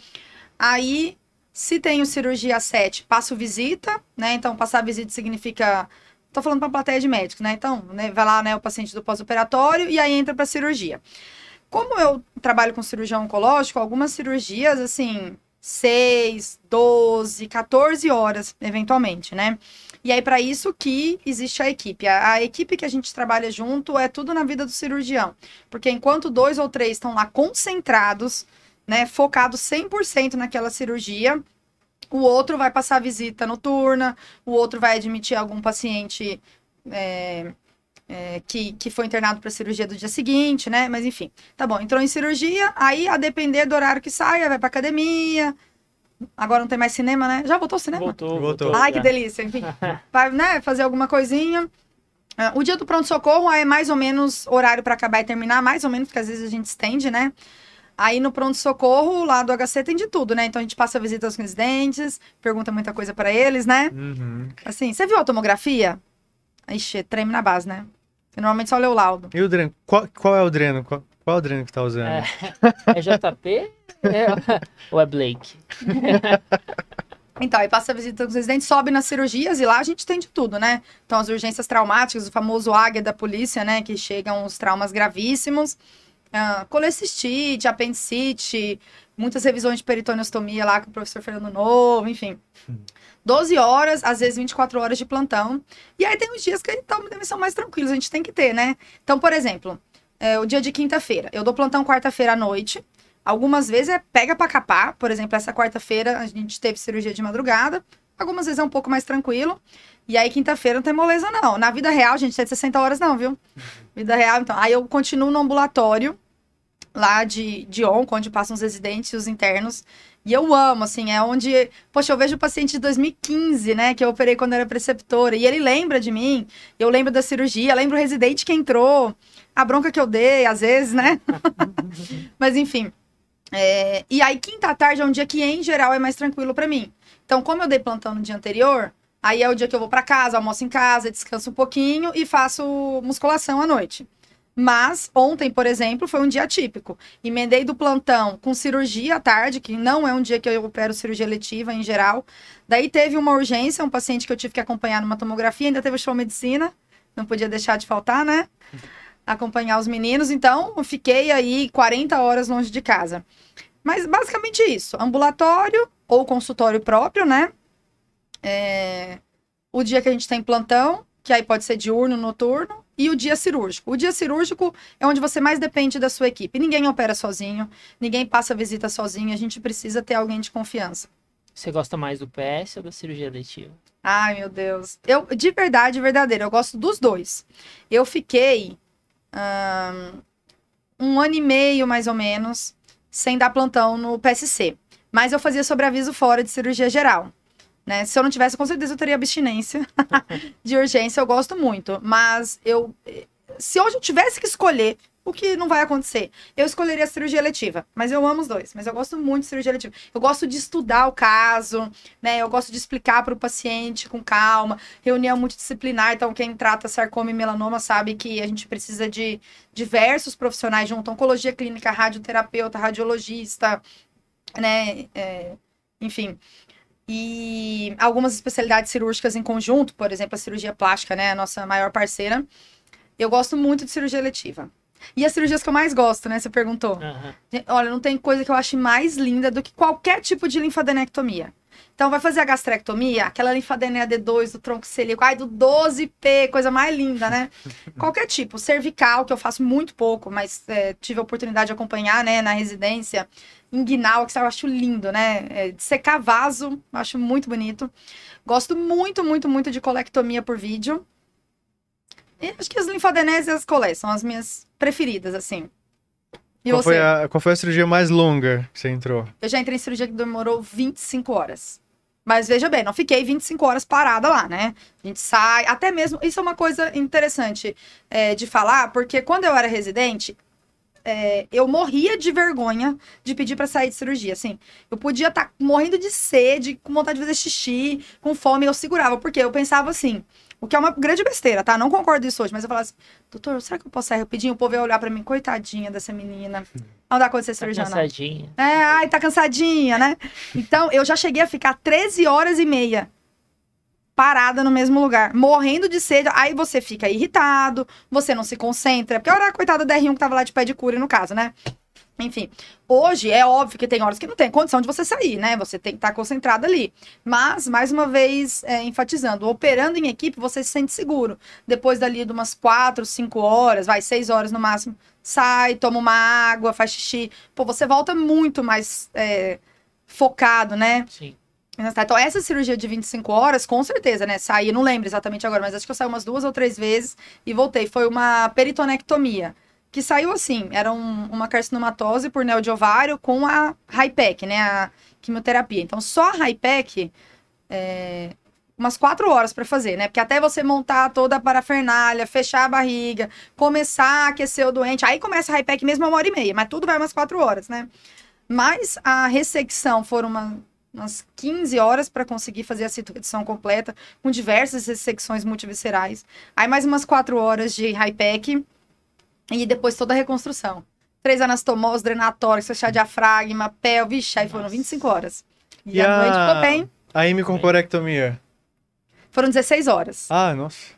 Aí, se tenho cirurgia às 7, passo visita, né? Então, passar visita significa. Tô falando pra plateia de médicos, né? Então, né, vai lá, né, o paciente do pós-operatório e aí entra pra cirurgia. Como eu trabalho com cirurgião oncológico, algumas cirurgias, assim, 6, 12, 14 horas, eventualmente, né? E aí, para isso que existe a equipe. A, a equipe que a gente trabalha junto é tudo na vida do cirurgião. Porque enquanto dois ou três estão lá concentrados, né, focados 100% naquela cirurgia, o outro vai passar visita noturna, o outro vai admitir algum paciente é, é, que, que foi internado para cirurgia do dia seguinte, né? Mas enfim, tá bom. Entrou em cirurgia, aí a depender do horário que saia, vai pra academia. Agora não tem mais cinema, né? Já voltou o cinema? Voltou, Voltou. Ai, que já. delícia, enfim. Vai, né, fazer alguma coisinha. Ah, O dia do pronto-socorro é mais ou menos horário para acabar e terminar, mais ou menos, porque às vezes a gente estende, né? Aí no pronto-socorro, lá do HC tem de tudo, né? Então a gente passa visita aos residentes, pergunta muita coisa para eles, né? Uhum. Assim, você viu a tomografia? Ixi, treme na base, né? Você normalmente só lê o laudo. E o dreno? Qual, qual é o dreno? Qual, qual é o dreno que tá usando? É. É JP É- ou é Blake? Então, aí passa a visita dos residentes, sobe nas cirurgias e lá a gente tem de tudo, né? Então, as urgências traumáticas, o famoso águia da polícia, né? Que chegam os traumas gravíssimos. ah, colecistite, apendicite, muitas revisões de peritoneostomia lá com o professor Fernando Novo, enfim. 12 horas, às vezes 24 horas de plantão. E aí tem uns dias que então, são mais tranquilos, a gente tem que ter, né? Então, por exemplo, é, o dia de quinta-feira. Eu dou plantão quarta-feira à noite. Algumas vezes é pega pra capar. Por exemplo, essa quarta-feira a gente teve cirurgia de madrugada. Algumas vezes é um pouco mais tranquilo. E aí, quinta-feira não tem moleza, não. Na vida real, gente, é 60 horas, não, viu? Vida real, então. Aí eu continuo no ambulatório, lá de, de onco, onde passam os residentes e os internos. E eu amo, assim, é onde. Poxa, eu vejo o paciente de 2015, né? Que eu operei quando era preceptora. E ele lembra de mim. Eu lembro da cirurgia, lembro o residente que entrou, a bronca que eu dei, às vezes, né? Mas enfim. É, e aí, quinta tarde é um dia que, em geral, é mais tranquilo para mim. Então, como eu dei plantão no dia anterior, aí é o dia que eu vou para casa, almoço em casa, descanso um pouquinho e faço musculação à noite. Mas ontem, por exemplo, foi um dia típico. Emendei do plantão com cirurgia à tarde, que não é um dia que eu opero cirurgia letiva em geral. Daí teve uma urgência, um paciente que eu tive que acompanhar numa tomografia, ainda teve show medicina, não podia deixar de faltar, né? Acompanhar os meninos, então eu fiquei aí 40 horas longe de casa. Mas basicamente isso: ambulatório ou consultório próprio, né? É... O dia que a gente tem plantão, que aí pode ser diurno, noturno, e o dia cirúrgico. O dia cirúrgico é onde você mais depende da sua equipe. Ninguém opera sozinho, ninguém passa visita sozinho, a gente precisa ter alguém de confiança. Você gosta mais do PS ou da cirurgia letiva? Ai, meu Deus. Eu, de verdade, verdadeiro, eu gosto dos dois. Eu fiquei um, um ano e meio, mais ou menos, sem dar plantão no PSC. Mas eu fazia sobreaviso fora de cirurgia geral. Né? Se eu não tivesse, com certeza eu teria abstinência de urgência. Eu gosto muito. Mas eu. Se hoje eu tivesse que escolher, o que não vai acontecer, eu escolheria a cirurgia letiva. Mas eu amo os dois. Mas eu gosto muito de cirurgia letiva. Eu gosto de estudar o caso, né? Eu gosto de explicar para o paciente com calma. Reunião multidisciplinar. Então, quem trata sarcoma e melanoma sabe que a gente precisa de diversos profissionais junto. Oncologia clínica, radioterapeuta, radiologista, né? É, enfim e algumas especialidades cirúrgicas em conjunto, por exemplo, a cirurgia plástica, né, a nossa maior parceira. Eu gosto muito de cirurgia letiva. E as cirurgias que eu mais gosto, né? Você perguntou. Uhum. Olha, não tem coisa que eu ache mais linda do que qualquer tipo de linfadenectomia. Então, vai fazer a gastrectomia, aquela linfadenia D2 do tronco celíaco, ai, do 12P, coisa mais linda, né? Qualquer tipo. Cervical, que eu faço muito pouco, mas é, tive a oportunidade de acompanhar, né, na residência inguinal, que eu acho lindo, né? É, de secar vaso, eu acho muito bonito. Gosto muito, muito, muito de colectomia por vídeo. E acho que as linfadenese e as colés são as minhas preferidas, assim. E qual, foi a, qual foi a cirurgia mais longa que você entrou? Eu já entrei em cirurgia que demorou 25 horas. Mas veja bem, não fiquei 25 horas parada lá, né? A gente sai, até mesmo. Isso é uma coisa interessante é, de falar, porque quando eu era residente, é, eu morria de vergonha de pedir para sair de cirurgia, assim. Eu podia estar tá morrendo de sede, com vontade de fazer xixi, com fome, eu segurava, porque eu pensava assim, o que é uma grande besteira, tá? Não concordo isso hoje, mas eu falava assim, doutor, será que eu posso sair rapidinho? O povo ia olhar para mim, coitadinha dessa menina. Não dá conta de ser cirurgiã, tá cansadinha. não. É, ai, tá cansadinha, né? Então, eu já cheguei a ficar 13 horas e meia parada no mesmo lugar, morrendo de sede. Aí você fica irritado, você não se concentra. Porque era a coitada da R1 que tava lá de pé de cura, no caso, né? Enfim, hoje é óbvio que tem horas que não tem condição de você sair, né? Você tem que estar concentrado ali. Mas, mais uma vez, é, enfatizando, operando em equipe, você se sente seguro. Depois dali de umas quatro, cinco horas, vai, seis horas no máximo, sai, toma uma água, faz xixi. Pô, você volta muito mais é, focado, né? Sim. Então, essa cirurgia de 25 horas, com certeza, né? Saí, não lembro exatamente agora, mas acho que eu saí umas duas ou três vezes e voltei. Foi uma peritonectomia. Que saiu assim, era um, uma carcinomatose por neo de ovário com a HIPEC, né? A quimioterapia. Então, só a HIPEC, é, umas quatro horas para fazer, né? Porque até você montar toda a parafernália, fechar a barriga, começar a aquecer o doente, aí começa a HIPEC mesmo uma hora e meia, mas tudo vai umas quatro horas, né? Mas a ressecção foram uma umas 15 horas para conseguir fazer a citoredução completa, com diversas secções multiviscerais. Aí mais umas 4 horas de high-pack e depois toda a reconstrução. Três anastomose, drenatórios, fechar diafragma, pé, vixe, aí foram 25 horas. E, e a, noite ficou bem. A hemicorporectomia? Foram 16 horas. Ah, nossa.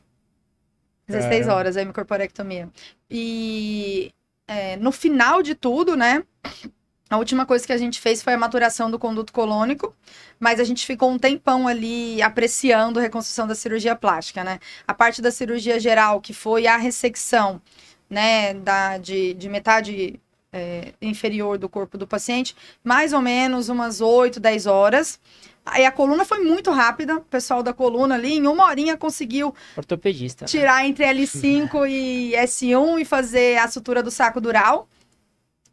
16 Caramba. horas a hemicorporectomia. E é, é, no final de tudo, né? A última coisa que a gente fez foi a maturação do conduto colônico, mas a gente ficou um tempão ali apreciando a reconstrução da cirurgia plástica, né? A parte da cirurgia geral, que foi a ressecção, né, da, de, de metade é, inferior do corpo do paciente, mais ou menos umas 8, 10 horas. Aí a coluna foi muito rápida, o pessoal da coluna ali, em uma horinha conseguiu Ortopedista. né? tirar entre L5 e S1 e fazer a sutura do saco dural.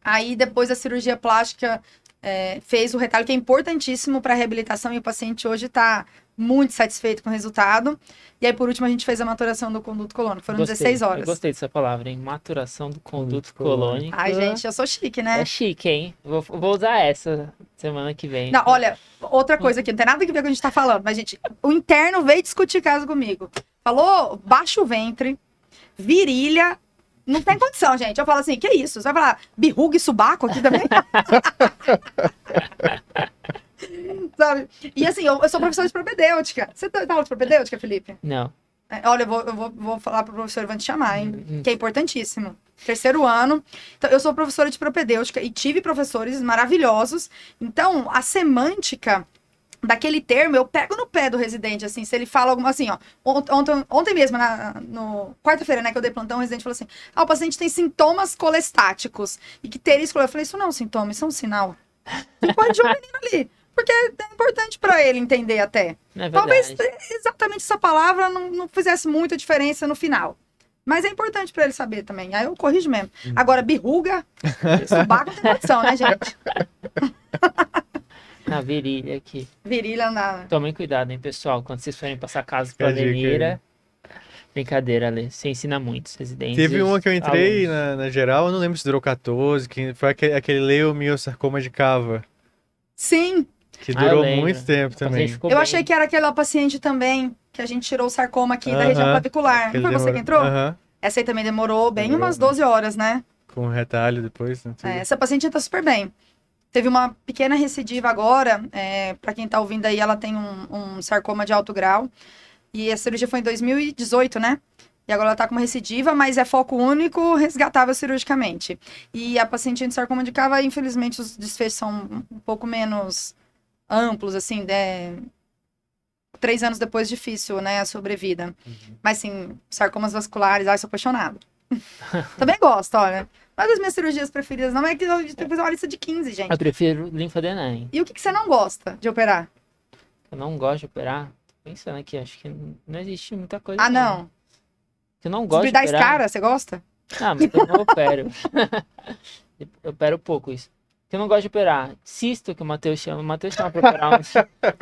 Aí depois a cirurgia plástica é, fez o retalho, que é importantíssimo para a reabilitação e o paciente hoje está muito satisfeito com o resultado. E aí, por último, a gente fez a maturação do conduto colônico. Foram Gostei, 16 Eu horas. gostei dessa palavra, hein? Maturação do conduto colônico. Ai, gente, eu sou chique, né? É chique, hein? Vou, vou usar essa semana que vem. Não, olha, outra coisa aqui, não tem nada a ver com o que a gente tá falando, mas, gente, o interno veio discutir caso comigo. Falou baixo ventre, virilha. Não tem condição, gente. Eu falo assim, que isso? Você vai falar birruga e subaco aqui também? Sabe? E assim, eu, eu sou professor de propedêutica. Você tá tá aula de propedêutica, Felipe? Não. É, olha, eu vou, eu vou, vou falar pro professor Ivan te chamar, hein? Hum. Que é importantíssimo. Terceiro ano. Então, eu sou professora de propedêutica e tive professores maravilhosos. Então, a semântica daquele termo, eu pego no pé do residente, assim, se ele fala alguma assim, ó. ont- Ontem, ontem mesmo, na no quarta-feira, né, que eu dei plantão, o residente falou assim: ah, o paciente tem sintomas colestáticos. E que ter isso, eu falei, isso não é um sintoma, isso é um sinal. Você pode jogar o menino ali. Porque é importante para ele entender até. É Talvez exatamente essa palavra não, não fizesse muita diferença no final. Mas é importante para ele saber também. Aí eu corrijo mesmo. Agora, birruga, subaco tem condição, né, gente? Na virilha aqui. Virilha na. Tomem cuidado, hein, pessoal. Quando vocês forem passar casa pra Fica a dica aí. Venira. Brincadeira, Lê. Você ensina muitos residentes. Teve uma que eu entrei na, na geral, eu não lembro se durou 14, que foi aquele, aquele leiomiosarcoma de cava, Sim, que Ah, durou lembro. muito tempo também. eu bem. achei que era aquela paciente também, que a gente tirou o sarcoma aqui da Aham, região clavicular. Aquele Não foi você que entrou? Aham, Essa aí também demorou bem Demorou, umas né? 12 horas, né? com retalho depois, né? É, essa paciente tá super bem. Teve uma pequena recidiva agora, é, para quem tá ouvindo aí, ela tem um, um sarcoma de alto grau. E a cirurgia foi em 2018, né? E agora ela tá com uma recidiva, mas é foco único, resgatável cirurgicamente. E a paciente de sarcoma de cava, infelizmente, os desfechos são um pouco menos amplos, assim, né? Três anos depois, difícil, né, a sobrevida. Mas, sim, sarcomas vasculares, ai, sou apaixonada. Também gosto, olha. Uma das minhas cirurgias preferidas, não é que eu tenho que fazer uma lista de 15, gente. Eu prefiro linfadeném. E o que, que você não gosta de operar? Eu não gosto de operar. Tô Pensando aqui, acho que não existe muita coisa. Ah, não. Que eu não gosto de Desbridar operar. escara, você gosta? Ah, mas eu não opero. eu opero pouco isso. Que eu não gosto de operar. Cisto, que o Matheus chama. O Matheus chama pra operar um.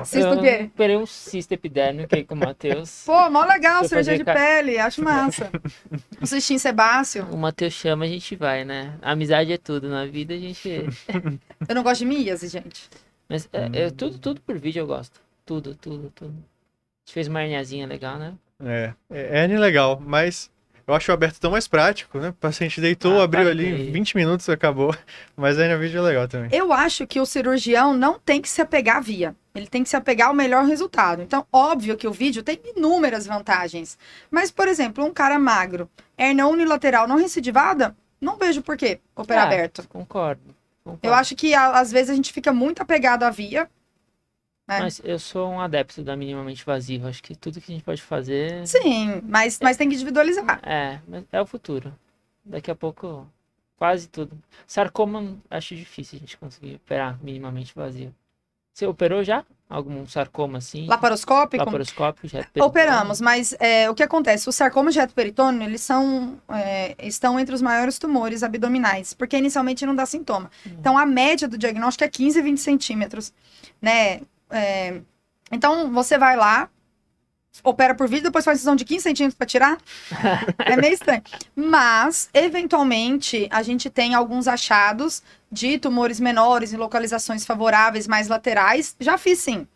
Cisto eu o quê? operei um cisto epidérmico aí com o Matheus. Pô, mó legal, cirurgia de ca- pele, acho massa. Um cistinho sebáceo. O Matheus chama, a gente vai, né? A amizade é tudo. Na vida a gente. Eu não gosto de miase, gente. Mas é, é tudo, tudo por vídeo eu gosto. Tudo, tudo, tudo. A gente fez uma herniazinha legal, né? É, é hernia legal, mas eu acho o aberto tão mais prático, né? O paciente deitou, Ah, abriu para ali, com em isso. 20 minutos acabou. Mas a hernia vídeo é legal também. Eu acho que o cirurgião não tem que se apegar à via. Ele tem que se apegar ao melhor resultado. Então, óbvio que o vídeo tem inúmeras vantagens. Mas, por exemplo, um cara magro, hernia unilateral não recidivada, não vejo por que operar Ah, aberto. Concordo. concordo. Eu acho que às vezes a gente fica muito apegado à via. Né? Mas eu sou um adepto da minimamente invasiva. Acho que tudo que a gente pode fazer. Sim, mas, mas tem que individualizar. É, é o futuro. Daqui a pouco, quase tudo. Sarcoma, acho difícil a gente conseguir operar minimamente vazio. Você operou já? Algum sarcoma assim? Laparoscópico? Laparoscópio? Já Operamos, mas é, o que acontece? Os sarcomas de reto peritônio, eles são, é, estão entre os maiores tumores abdominais, porque inicialmente não dá sintoma. Então, a média do diagnóstico é 15, 20 centímetros, né? É, então, você vai lá, opera por vídeo, depois faz incisão de 15 centímetros para tirar. é meio estranho. Mas, eventualmente, a gente tem alguns achados de tumores menores em localizações favoráveis, mais laterais. Já fiz, sim.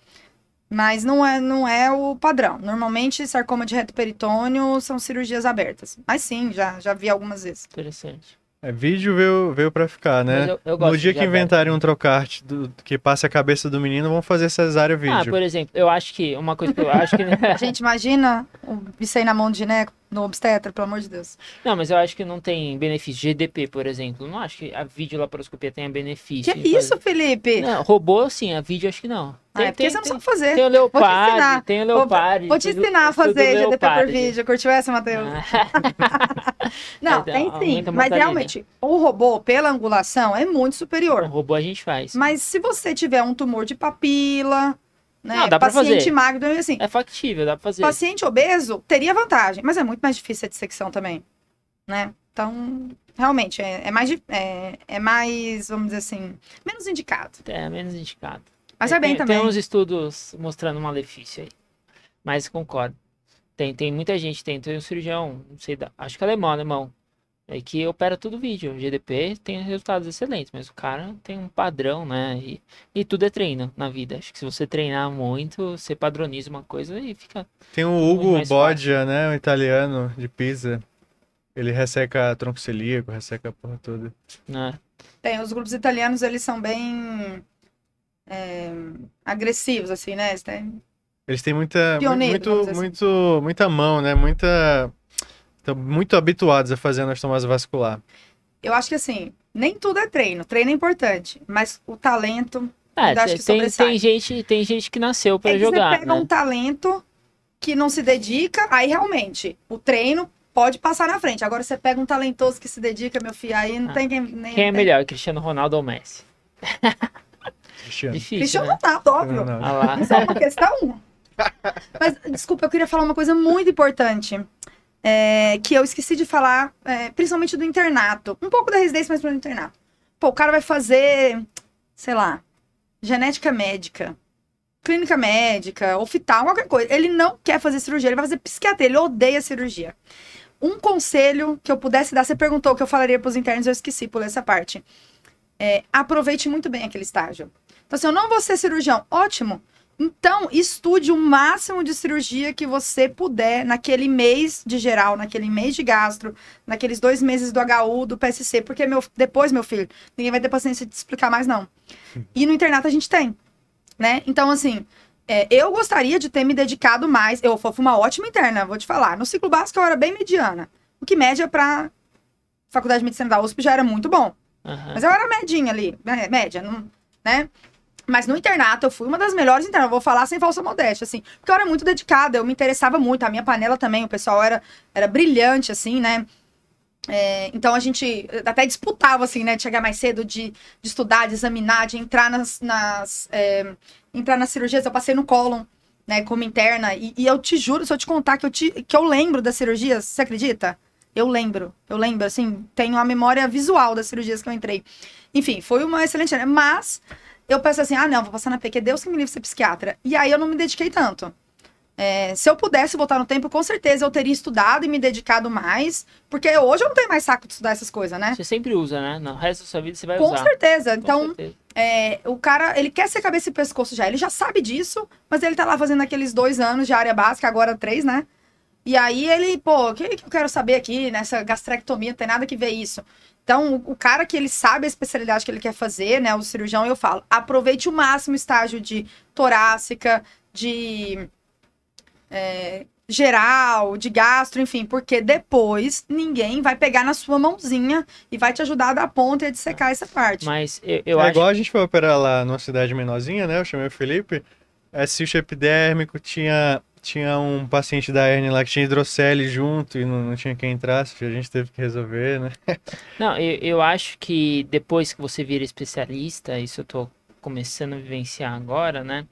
Mas não é, não é o padrão. Normalmente, sarcoma de reto peritônio são cirurgias abertas. Mas sim, já, já vi algumas vezes. Interessante. É, vídeo veio, veio pra ficar, né? eu, eu No dia que inventarem um trocarte do, que passe a cabeça do menino, vão fazer cesárea Ah, vídeo. por exemplo, eu acho que uma coisa que eu acho que A gente imagina um- isso aí na mão de gineco, no obstetra, pelo amor de Deus. não, mas eu acho que não tem benefício. GDP, por exemplo, não acho que a videolaparoscopia tenha benefício. Que em fazer- isso, Felipe? Não, robô sim, a vídeo acho que não. Ah, é porque você não tem, sabe fazer. tem o ensinar. Leopard, tem o Vou- Leopard. Vou te ensinar a fazer GDP por vídeo. Curtiu essa, Matheus? Ah, Não, tem sim. Mas realmente, o robô, pela angulação, é muito o superior. robô a gente faz. Mas se você tiver um tumor de papila, né? Não, dá pra paciente fazer. magro, assim, É factível, dá pra fazer. paciente obeso teria vantagem, mas é muito mais difícil a dissecção também, né? Então, realmente, é, é mais, é, é mais, vamos dizer assim, menos indicado. É menos indicado. Mas é bem tem, também. Tem uns estudos mostrando malefício aí. Mas concordo. Tem, tem muita gente, tem, tem um cirurgião, não sei, acho que é alemão, alemão, é que opera tudo vídeo. O GDP tem resultados excelentes, mas o cara tem um padrão, né? E, e tudo é treino na vida. Acho que se você treinar muito, você padroniza uma coisa e fica. Tem o Hugo Boggia, né? O italiano de Pisa. Ele resseca tronco celíaco, resseca a porra toda. Né? Tem, os grupos italianos, eles são bem é, agressivos, assim, né? Eles têm- Eles têm muita, Pioneiro, muito, assim. muito, muita mão, né? Muita, estão muito habituados a fazer anastomose vascular. Eu acho que, assim, nem tudo é treino. Treino é importante, mas o talento... É, tem, que tem, gente, tem gente que nasceu pra é jogar, você pega né? um talento que não se dedica, aí realmente, o treino pode passar na frente. Agora você pega um talentoso que se dedica, meu filho, aí não Ah. tem quem... Nem, Quem é tem- melhor, Cristiano Ronaldo ou Messi? Cristiano. Difícil, Cristiano né? Ronaldo, óbvio. Não, não. Ah é uma questão. Mas, desculpa, eu queria falar uma coisa muito importante. É, que eu esqueci de falar, é, principalmente do internato. Um pouco da residência, mas pro internato. Pô, o cara vai fazer, sei lá, genética médica, clínica médica, hospital, qualquer coisa. Ele não quer fazer cirurgia, ele vai fazer psiquiatria, ele odeia cirurgia. Um conselho que eu pudesse dar, você perguntou o que eu falaria pros internos, eu esqueci, pulei essa parte. É, aproveite muito bem aquele estágio. Então, se eu não vou ser cirurgião, ótimo. Então, estude o máximo de cirurgia que você puder naquele mês de geral, naquele mês de gastro, naqueles dois meses do HU, do PSC, porque meu, depois, meu filho, ninguém vai ter paciência de te explicar mais, não. E no internato a gente tem, né? Então, assim, é, eu gostaria de ter me dedicado mais. Eu fui uma ótima interna, vou te falar. No ciclo básico eu era bem mediana. O que média pra Faculdade de Medicina da USP já era muito bom. Aham. Mas eu era medinha ali, né, média, não- né? Mas no internato eu fui uma das melhores internas, eu vou falar sem falsa modéstia, assim, porque eu era muito dedicada, eu me interessava muito, a minha panela também, o pessoal era, era brilhante, assim, né? É, então a gente até disputava, assim, né, de chegar mais cedo, de, de estudar, de examinar, de entrar nas, nas é, entrar nas cirurgias, eu passei no cólon, né, como interna, e, e eu te juro, se eu te contar que eu, te, que eu lembro das cirurgias, você acredita? Eu lembro, eu lembro, assim, tenho a memória visual das cirurgias que eu entrei. Enfim, foi uma excelente, mas eu penso assim, ah, não, vou passar na PQ, Deus que me livre ser psiquiatra. E aí eu não me dediquei tanto. É, se eu pudesse voltar no tempo, com certeza eu teria estudado e me dedicado mais, porque hoje eu não tenho mais saco de estudar essas coisas, né? Você sempre usa, né? No resto da sua vida você vai Com usar. certeza. Com Então, certeza. é, o cara, ele quer ser cabeça e pescoço já, ele já sabe disso, mas ele tá lá fazendo aqueles dois anos de área básica, agora três, né? E aí ele, pô, o que, que eu quero saber aqui nessa gastrectomia? Não tem nada que ver isso. Então, o, o cara que ele sabe a especialidade que ele quer fazer, né? O cirurgião, eu falo, aproveite o máximo o estágio de torácica, de é, geral, de gastro, enfim, porque depois ninguém vai pegar na sua mãozinha e vai te ajudar a dar ponta e a dissecar essa parte. Mas eu, eu é acho igual a gente foi operar lá numa cidade menorzinha, né? Eu chamei o Felipe. É cisto epidérmico, tinha, tinha um paciente da hernia lá que tinha hidrocele junto e não, não tinha quem entrasse, a gente teve que resolver, né? Não, eu, eu acho que depois que você vira especialista, isso eu tô começando a vivenciar agora, né?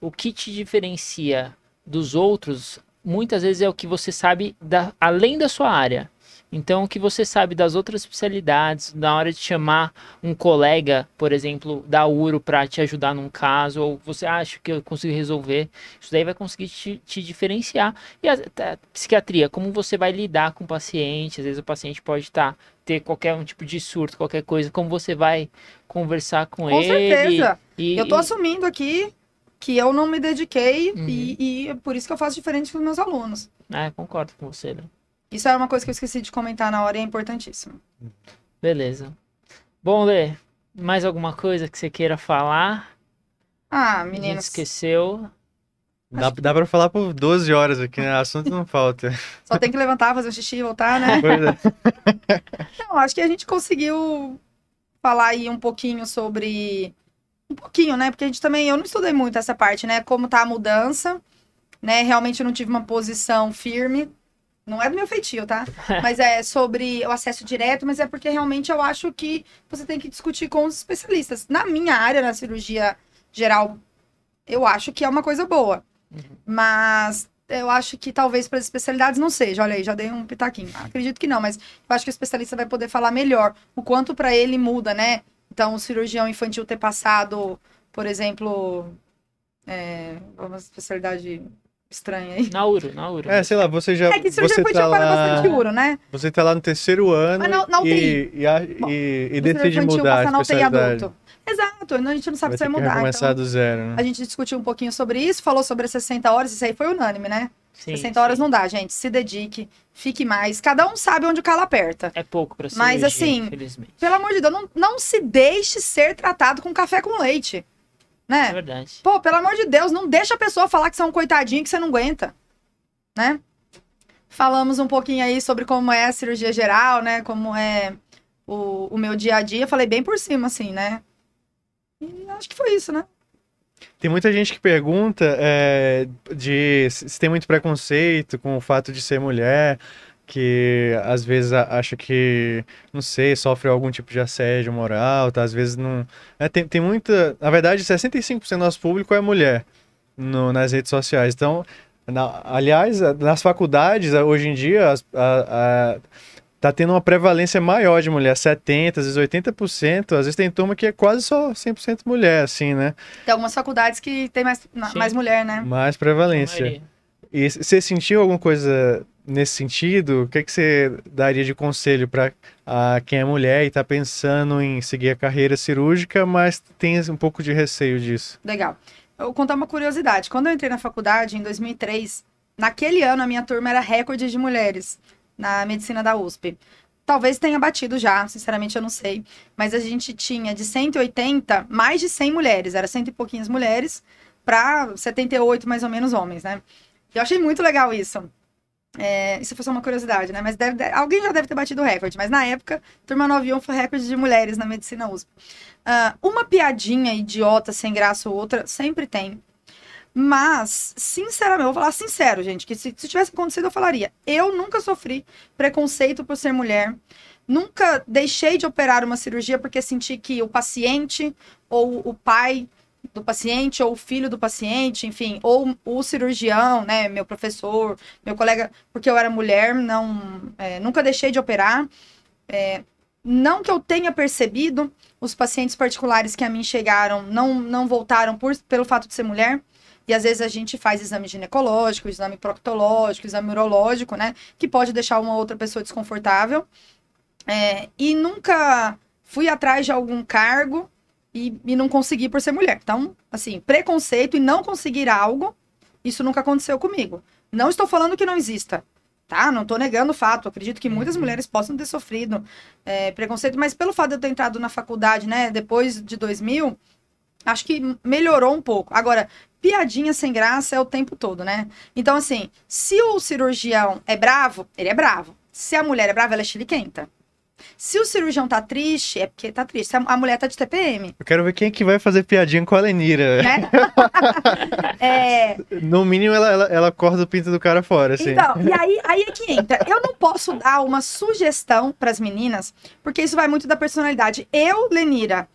O que te diferencia dos outros, muitas vezes é o que você sabe da, além da sua área. Então, o que você sabe das outras especialidades, na hora de chamar um colega, por exemplo, da URO para te ajudar num caso, ou você acha que eu consigo resolver, isso daí vai conseguir te, te diferenciar. E a, a psiquiatria, como você vai lidar com o paciente, às vezes o paciente pode estar ter qualquer um tipo de surto, qualquer coisa, como você vai conversar com, Com ele. certeza. E, Eu tô e- assumindo aqui que eu não me dediquei Uhum. e, e é por isso que eu faço diferente com os meus alunos. É, concordo com você, né? Isso era uma coisa que eu esqueci de comentar na hora e é importantíssimo. Beleza. Bom, Lê, mais alguma coisa que você queira falar? Ah, A gente meninos, esqueceu. Dá, dá pra falar por 12 horas aqui, né? Assunto não falta. só tem que levantar, fazer um xixi e voltar, né? Pois é. Não, acho que a gente conseguiu falar aí um pouquinho sobre. Um pouquinho, né? Porque a gente também. Eu não estudei muito essa parte, né? Como tá a mudança, né? Realmente eu não tive uma posição firme. Não é do meu feitio, tá? Mas é sobre o acesso direto, mas é porque realmente eu acho que você tem que discutir com os especialistas. Na minha área, na cirurgia geral, eu acho que é uma coisa boa. Mas eu acho que talvez para as especialidades não seja. Olha aí, já dei um pitaquinho. Acredito que não, mas eu acho que o especialista vai poder falar melhor o quanto para ele muda, né? Então, o cirurgião infantil ter passado, por exemplo, é, uma especialidade estranha aí. Nauro, Nauro. É, sei lá, você já. É que cirurgia você infantil tá lá, bastante ouro, né? Você tá lá no terceiro ano Mas não- na e, UTI. e, a- Bom, e, e decide mudar a passa na UTI adulto. Exato, a gente não sabe Vai se vai mudar. recomeçar Então, do zero, né? a gente discutiu um pouquinho sobre isso, falou sobre as 60 horas, isso aí foi unânime, né? Sim, 60 horas sim. não dá, gente. Se dedique, fique mais. Cada um sabe onde o calo aperta. É pouco pra Mas, cirurgia, assim, Infelizmente. Pelo amor de Deus, não, não se deixe ser tratado com café com leite. É Né? verdade. Pô, pelo amor de Deus, não deixa a pessoa falar que você é um coitadinho que você não aguenta. Né? Falamos um pouquinho aí sobre como é a cirurgia geral, né? Como é o, o meu dia a dia. Falei bem por cima, assim, né? E acho que foi isso, né? Tem muita gente que pergunta é, de se tem muito preconceito com o fato de ser mulher, que às vezes acha que, não sei, sofre algum tipo de assédio moral, tá? Às vezes não. é, tem, tem muita. Na verdade, 65% do nosso público é mulher no- nas redes sociais. Então, na- aliás, nas faculdades, hoje em dia, as- a- a- tá tendo uma prevalência maior de mulher, 70%, às vezes 80%, às vezes tem turma que é quase só 100% mulher, assim, né? Tem algumas faculdades que tem mais, Sim. mais mulher, né? Mais prevalência. E você sentiu alguma coisa nesse sentido? O que, que você daria de conselho para quem é mulher e está pensando em seguir a carreira cirúrgica, mas tem um pouco de receio disso? Legal. Eu vou contar uma curiosidade. Quando eu entrei na faculdade, em 2003, naquele ano a minha turma era recorde de mulheres na medicina da USP. Talvez tenha batido já, sinceramente eu não sei. Mas a gente tinha de 180, mais de 100 mulheres. Era cento e pouquinhas mulheres para 78 mais ou menos homens, né? Eu achei muito legal isso. É, isso foi só uma curiosidade, né? Mas deve- deve- alguém já deve ter batido o recorde. Mas na época, turma 91 foi recorde de mulheres na medicina USP. Ah, uma piadinha idiota, sem graça ou outra, sempre tem. Mas, sinceramente, eu vou falar sincero, gente, que se, se tivesse acontecido, eu falaria. Eu nunca sofri preconceito por ser mulher. Nunca deixei de operar uma cirurgia porque senti que o paciente ou o pai do paciente ou o filho do paciente, enfim, ou o cirurgião, né, meu professor, meu colega, porque eu era mulher, não, é, nunca deixei de operar. É, não que eu tenha percebido, os pacientes particulares que a mim chegaram não, não voltaram por, pelo fato de ser mulher. E às vezes a gente faz exame ginecológico, exame proctológico, exame urológico, né? Que pode deixar uma outra pessoa desconfortável. É, e nunca fui atrás de algum cargo e, e não consegui por ser mulher. Então, assim, preconceito e não conseguir algo, isso nunca aconteceu comigo. Não estou falando que não exista, tá? Não estou negando o fato. Acredito que muitas Uhum. mulheres possam ter sofrido é, preconceito, mas pelo fato de eu ter entrado na faculdade, né, depois de 2000, acho que melhorou um pouco. Agora, piadinha sem graça é o tempo todo, né? Então, assim, se o cirurgião é bravo, ele é bravo. Se a mulher é brava, ela é chiliquenta. Se o cirurgião tá triste, é porque tá triste. A mulher tá de TPM, Eu quero ver quem é que vai fazer piadinha com a Lenira. né? é, No mínimo, ela, ela, ela corta o pinto do cara fora, assim. Então, e aí, aí é que entra. Eu não posso dar uma sugestão para as meninas, porque isso vai muito da personalidade. Eu, Lenira,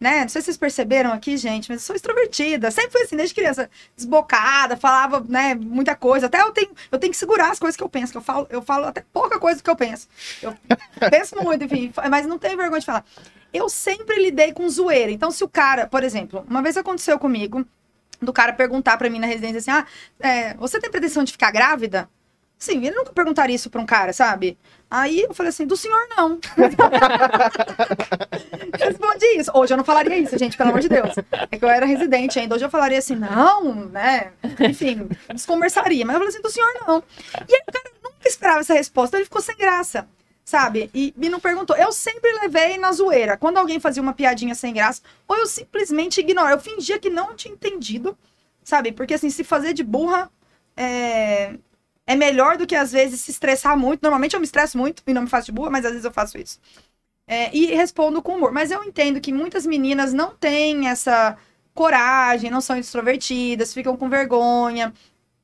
né? Não sei se vocês perceberam aqui, gente, mas eu sou extrovertida. Sempre fui assim, desde criança, desbocada, falava, né, muita coisa. Até eu tenho, eu tenho que segurar as coisas que eu penso, que eu falo, eu falo até pouca coisa do que eu penso. Eu penso muito, enfim, mas não tenho vergonha de falar. Eu sempre lidei com zoeira. Então, se o cara, por exemplo, uma vez aconteceu comigo, do cara perguntar pra mim na residência assim: ah, é, você tem pretensão de ficar grávida? Sim, ele nunca perguntaria isso pra um cara, sabe? Aí eu falei assim, do senhor não. Respondi isso. Hoje eu não falaria isso, gente, pelo amor de Deus. É que eu era residente ainda. Hoje eu falaria assim, não, né? Enfim, desconversaria. Mas eu falei assim, do senhor não. E aí o cara nunca esperava essa resposta, ele ficou sem graça. sabe? E, e não perguntou. Eu sempre levei na zoeira. Quando alguém fazia uma piadinha sem graça, ou eu simplesmente ignoro. Eu fingia que não tinha entendido, sabe? Porque assim, se fazer de burra é, é melhor do que às vezes se estressar muito. Normalmente eu me estresso muito e não me faço de burra, mas às vezes eu faço isso. É, e respondo com humor. Mas eu entendo que muitas meninas não têm essa coragem, não são extrovertidas, ficam com vergonha.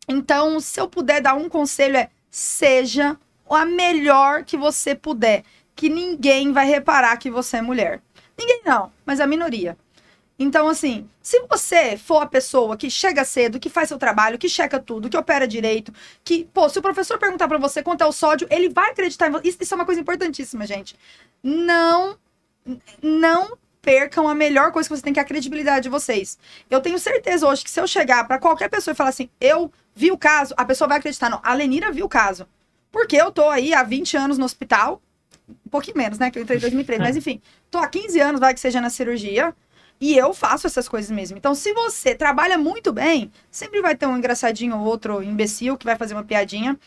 Então, se eu puder dar um conselho é seja a melhor que você puder, que ninguém vai reparar que você é mulher. Ninguém não, mas a minoria. Então, assim, se você for a pessoa que chega cedo, que faz seu trabalho, que checa tudo, que opera direito, que, pô, se o professor perguntar para você quanto é o sódio, ele vai acreditar em você. Isso, isso é uma coisa importantíssima, gente. Não, não percam a melhor coisa que você tem, que é a credibilidade de vocês. Eu tenho certeza hoje que se eu chegar para qualquer pessoa e falar assim, eu vi o caso, a pessoa vai acreditar. Não, a Lenira viu o caso. Porque eu tô aí há 20 anos no hospital, um pouquinho menos, né? Que eu entrei em 2003, mas enfim, tô há 15 anos, vai que seja na cirurgia, e eu faço essas coisas mesmo. Então, se você trabalha muito bem, sempre vai ter um engraçadinho ou outro imbecil que vai fazer uma piadinha,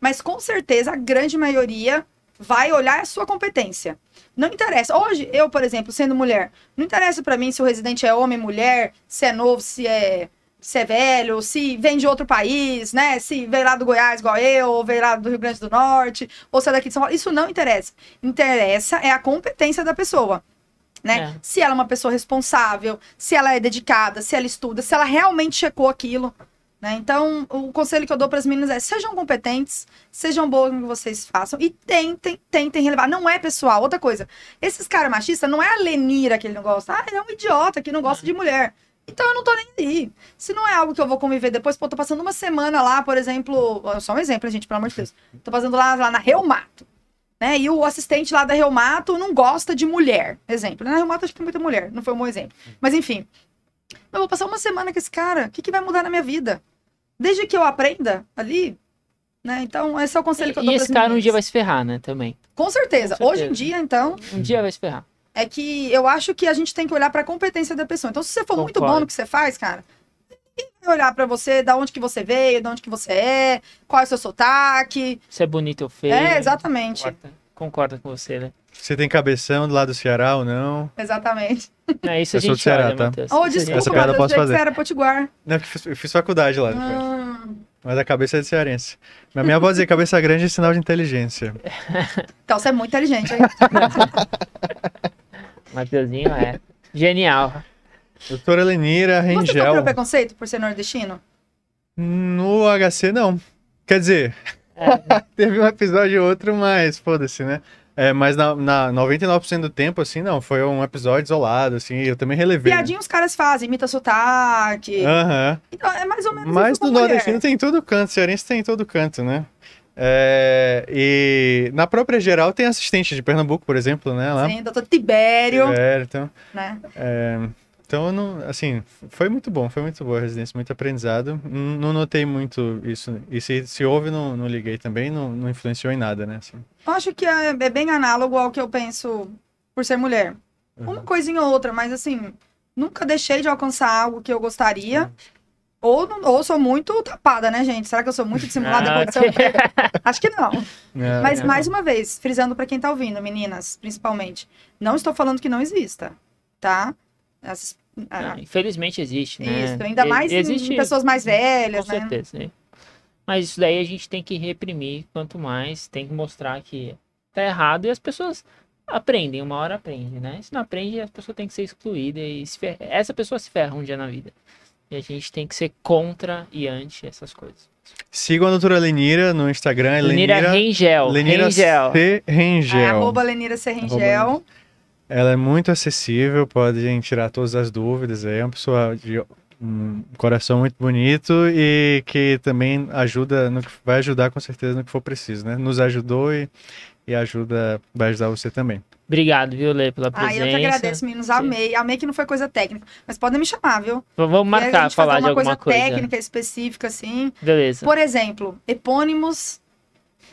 mas com certeza a grande maioria vai olhar a sua competência. Não interessa. Hoje, eu, por exemplo, sendo mulher, não interessa para mim se o residente é homem, mulher, se é novo, se é se é velho, se vem de outro país, né? Se veio lá do Goiás igual eu, ou veio lá do Rio Grande do Norte, ou se é daqui de São Paulo. Isso não interessa. Interessa é a competência da pessoa. Né? É. Se ela é uma pessoa responsável, se ela é dedicada, se ela estuda, se ela realmente checou aquilo. Né? Então, o conselho que eu dou para as meninas é: sejam competentes, sejam boas no que vocês façam e tentem, tentem relevar. Não é pessoal. Outra coisa, esses caras machistas não é a Lenira que ele não gosta. Ah, ele é um idiota que não gosta de mulher. Então eu não tô nem aí. Se não é algo que eu vou conviver depois, pô, tô passando uma semana lá, por exemplo. Só um exemplo, gente, pelo amor de Deus. Tô passando lá, lá na Reumato. Né? E o assistente lá da Reumato não gosta de mulher. Exemplo. Na Reumato acho que tem muita mulher. Não foi um bom exemplo. Mas enfim. Eu vou passar uma semana com esse cara. O que, que vai mudar na minha vida? Desde que eu aprenda ali. Né? Então, esse é o conselho que eu dou E esse cara um meninas. dia vai se ferrar, né? Também. Com certeza. Com certeza. Hoje em dia, então, Um dia vai se ferrar. é que eu acho que a gente tem que olhar para a competência da pessoa. Então, se você for muito Concordo. bom no que você faz, cara, olhar para você, da onde que você veio, de onde que você é, qual é o seu sotaque. Se é bonito ou feio. É, exatamente. Concordo, concordo com você, né? Você tem cabeção do lado do Ceará ou não? Exatamente. É isso a Eu sou gente do Ceará, olha, tá? Matheus. Oh, a desculpa, Essa piada eu posso achei que fazer. você era potiguar. Não, eu fiz, eu fiz faculdade lá. depois. Ah, Mas a cabeça é de cearense. Mas minha avó dizia cabeça grande é sinal de inteligência. então, você é muito inteligente, hein? Mateuzinho é genial. Doutora Lenira Você Rengel. sofreu preconceito por ser nordestino? No HC, não. Quer dizer, É, teve um episódio ou outro, mas foda-se, né? É, mas na, na 99% do tempo, assim, não. Foi um episódio isolado, assim. Eu também relevei. né? Piadinha os caras fazem, imita sotaque. Aham. Então, é mais ou menos Mas isso no nordestino tem em todo canto, cearense tem em todo canto, né? É, e na própria geral tem assistente de Pernambuco, por exemplo, né? Lá. Sim, doutor Tibério, É, então, né? é, então eu não, assim, foi muito bom, foi muito boa a residência, muito aprendizado. Não, não notei muito isso. E se, se houve, não, não liguei também, não, não influenciou em nada, né? Assim. Eu acho que é, é bem análogo ao que eu penso por ser mulher. Uhum. Uma coisinha ou outra, mas assim, nunca deixei de alcançar algo que eu gostaria. Ou, não- ou sou muito tapada, né, gente? Será que eu sou muito dissimulada Ah, mulher? Acho que não. É, Mas, não. mais uma vez, frisando pra quem tá ouvindo, meninas, principalmente. Não estou falando que não exista, tá? As- Não, infelizmente existe, né? isso, ainda mais existe, em pessoas mais Com velhas, né? certeza. né? Mas isso daí a gente tem que reprimir quanto mais, tem que mostrar que tá errado e as pessoas aprendem, uma hora aprende, né? Se não aprende, a pessoa tem que ser excluída e se fer- essa pessoa se ferra um dia na vida. E a gente tem que ser contra e anti essas coisas. Sigam a doutora Lenira no Instagram, é Lenira Lenira, Rengel. Lenira Rengel. C. É, Rengel. arroba Lenira Serringel. Ela é muito acessível, podem tirar todas as dúvidas. É uma pessoa de um coração muito bonito e que também ajuda, no que, vai ajudar com certeza no que for preciso, né? Nos ajudou e, e ajuda, vai ajudar você também. Obrigado, viu, Lê, pela Ah, presença. eu que agradeço, meninos. Amei. Amei que não foi coisa técnica. Mas podem me chamar, viu? Vamos a marcar, gente falar fazer de uma alguma coisa coisa. técnica específica, assim. Beleza. Por exemplo, epônimos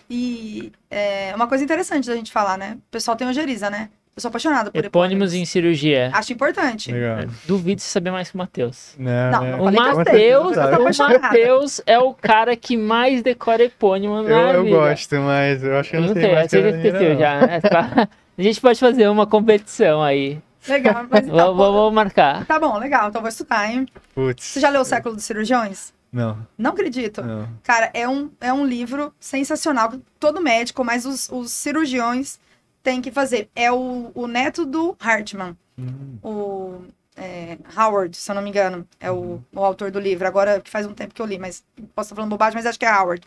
e é, uma coisa interessante da gente falar, né? O pessoal tem ojeriza, né? Eu sou apaixonada por Epônimos em cirurgia. Acho importante. Legal. Duvido você saber mais que o Matheus. Não, Não, não O Matheus, tô o. Matheus é o cara que mais decora epônimo na Eu, eu gosto, mas eu acho que eu não, não sei sei, mais você que já esqueceu já. né? A gente pode fazer uma competição aí. Legal, mas então, Vou, vou- vou marcar. Tá bom, legal. Então vou estudar, hein? Putz. Você já leu O Século dos Cirurgiões? Não, Não acredito. não. Cara, é um, é um livro sensacional. Todo médico, mas os, os cirurgiões têm que fazer. É o, o neto do Hartman. Hum. O é, Howard, se eu não me engano. É o, o autor do livro. Agora, que faz um tempo que eu li, mas posso estar falando bobagem, mas acho que é Howard.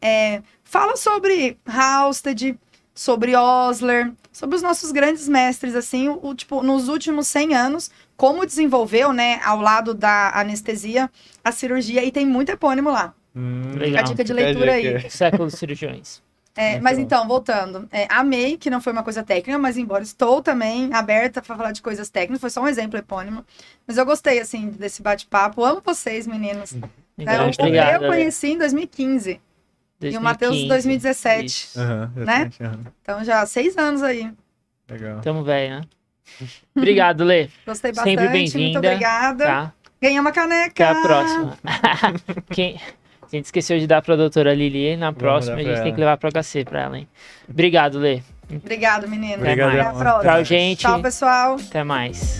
É, fala sobre Halsted, sobre Osler, sobre os nossos grandes mestres, assim, o, o, tipo, nos últimos 100 anos, como desenvolveu, né, ao lado da anestesia, a cirurgia, e tem muito epônimo lá. Hum, Legal. A dica de fica leitura aí. dica. Século dos cirurgiões. É, mas bom. então, voltando. É, amei, que não foi uma coisa técnica, mas embora estou também aberta para falar de coisas técnicas, foi só um exemplo epônimo. Mas eu gostei, assim, desse bate-papo. Amo vocês, meninos. É, Então, o obrigado. eu conheci em 2015 e o Matheus em 2017. Isso. Aham, Né? Então já há seis anos aí. Legal. Tamo velho, né? Obrigado, Lê. Gostei Sempre bastante. bem-vinda, Muito obrigada. Tá? Ganhei uma caneca. Até a próxima. Quem... A gente esqueceu de dar pra doutora Lili. Na próxima a gente pra tem ela. que levar pro HC pra ela, hein? Obrigado, Lê. Obrigado, menino. Obrigadão. Até a próxima. Tchau, gente. Tchau, pessoal. Até mais.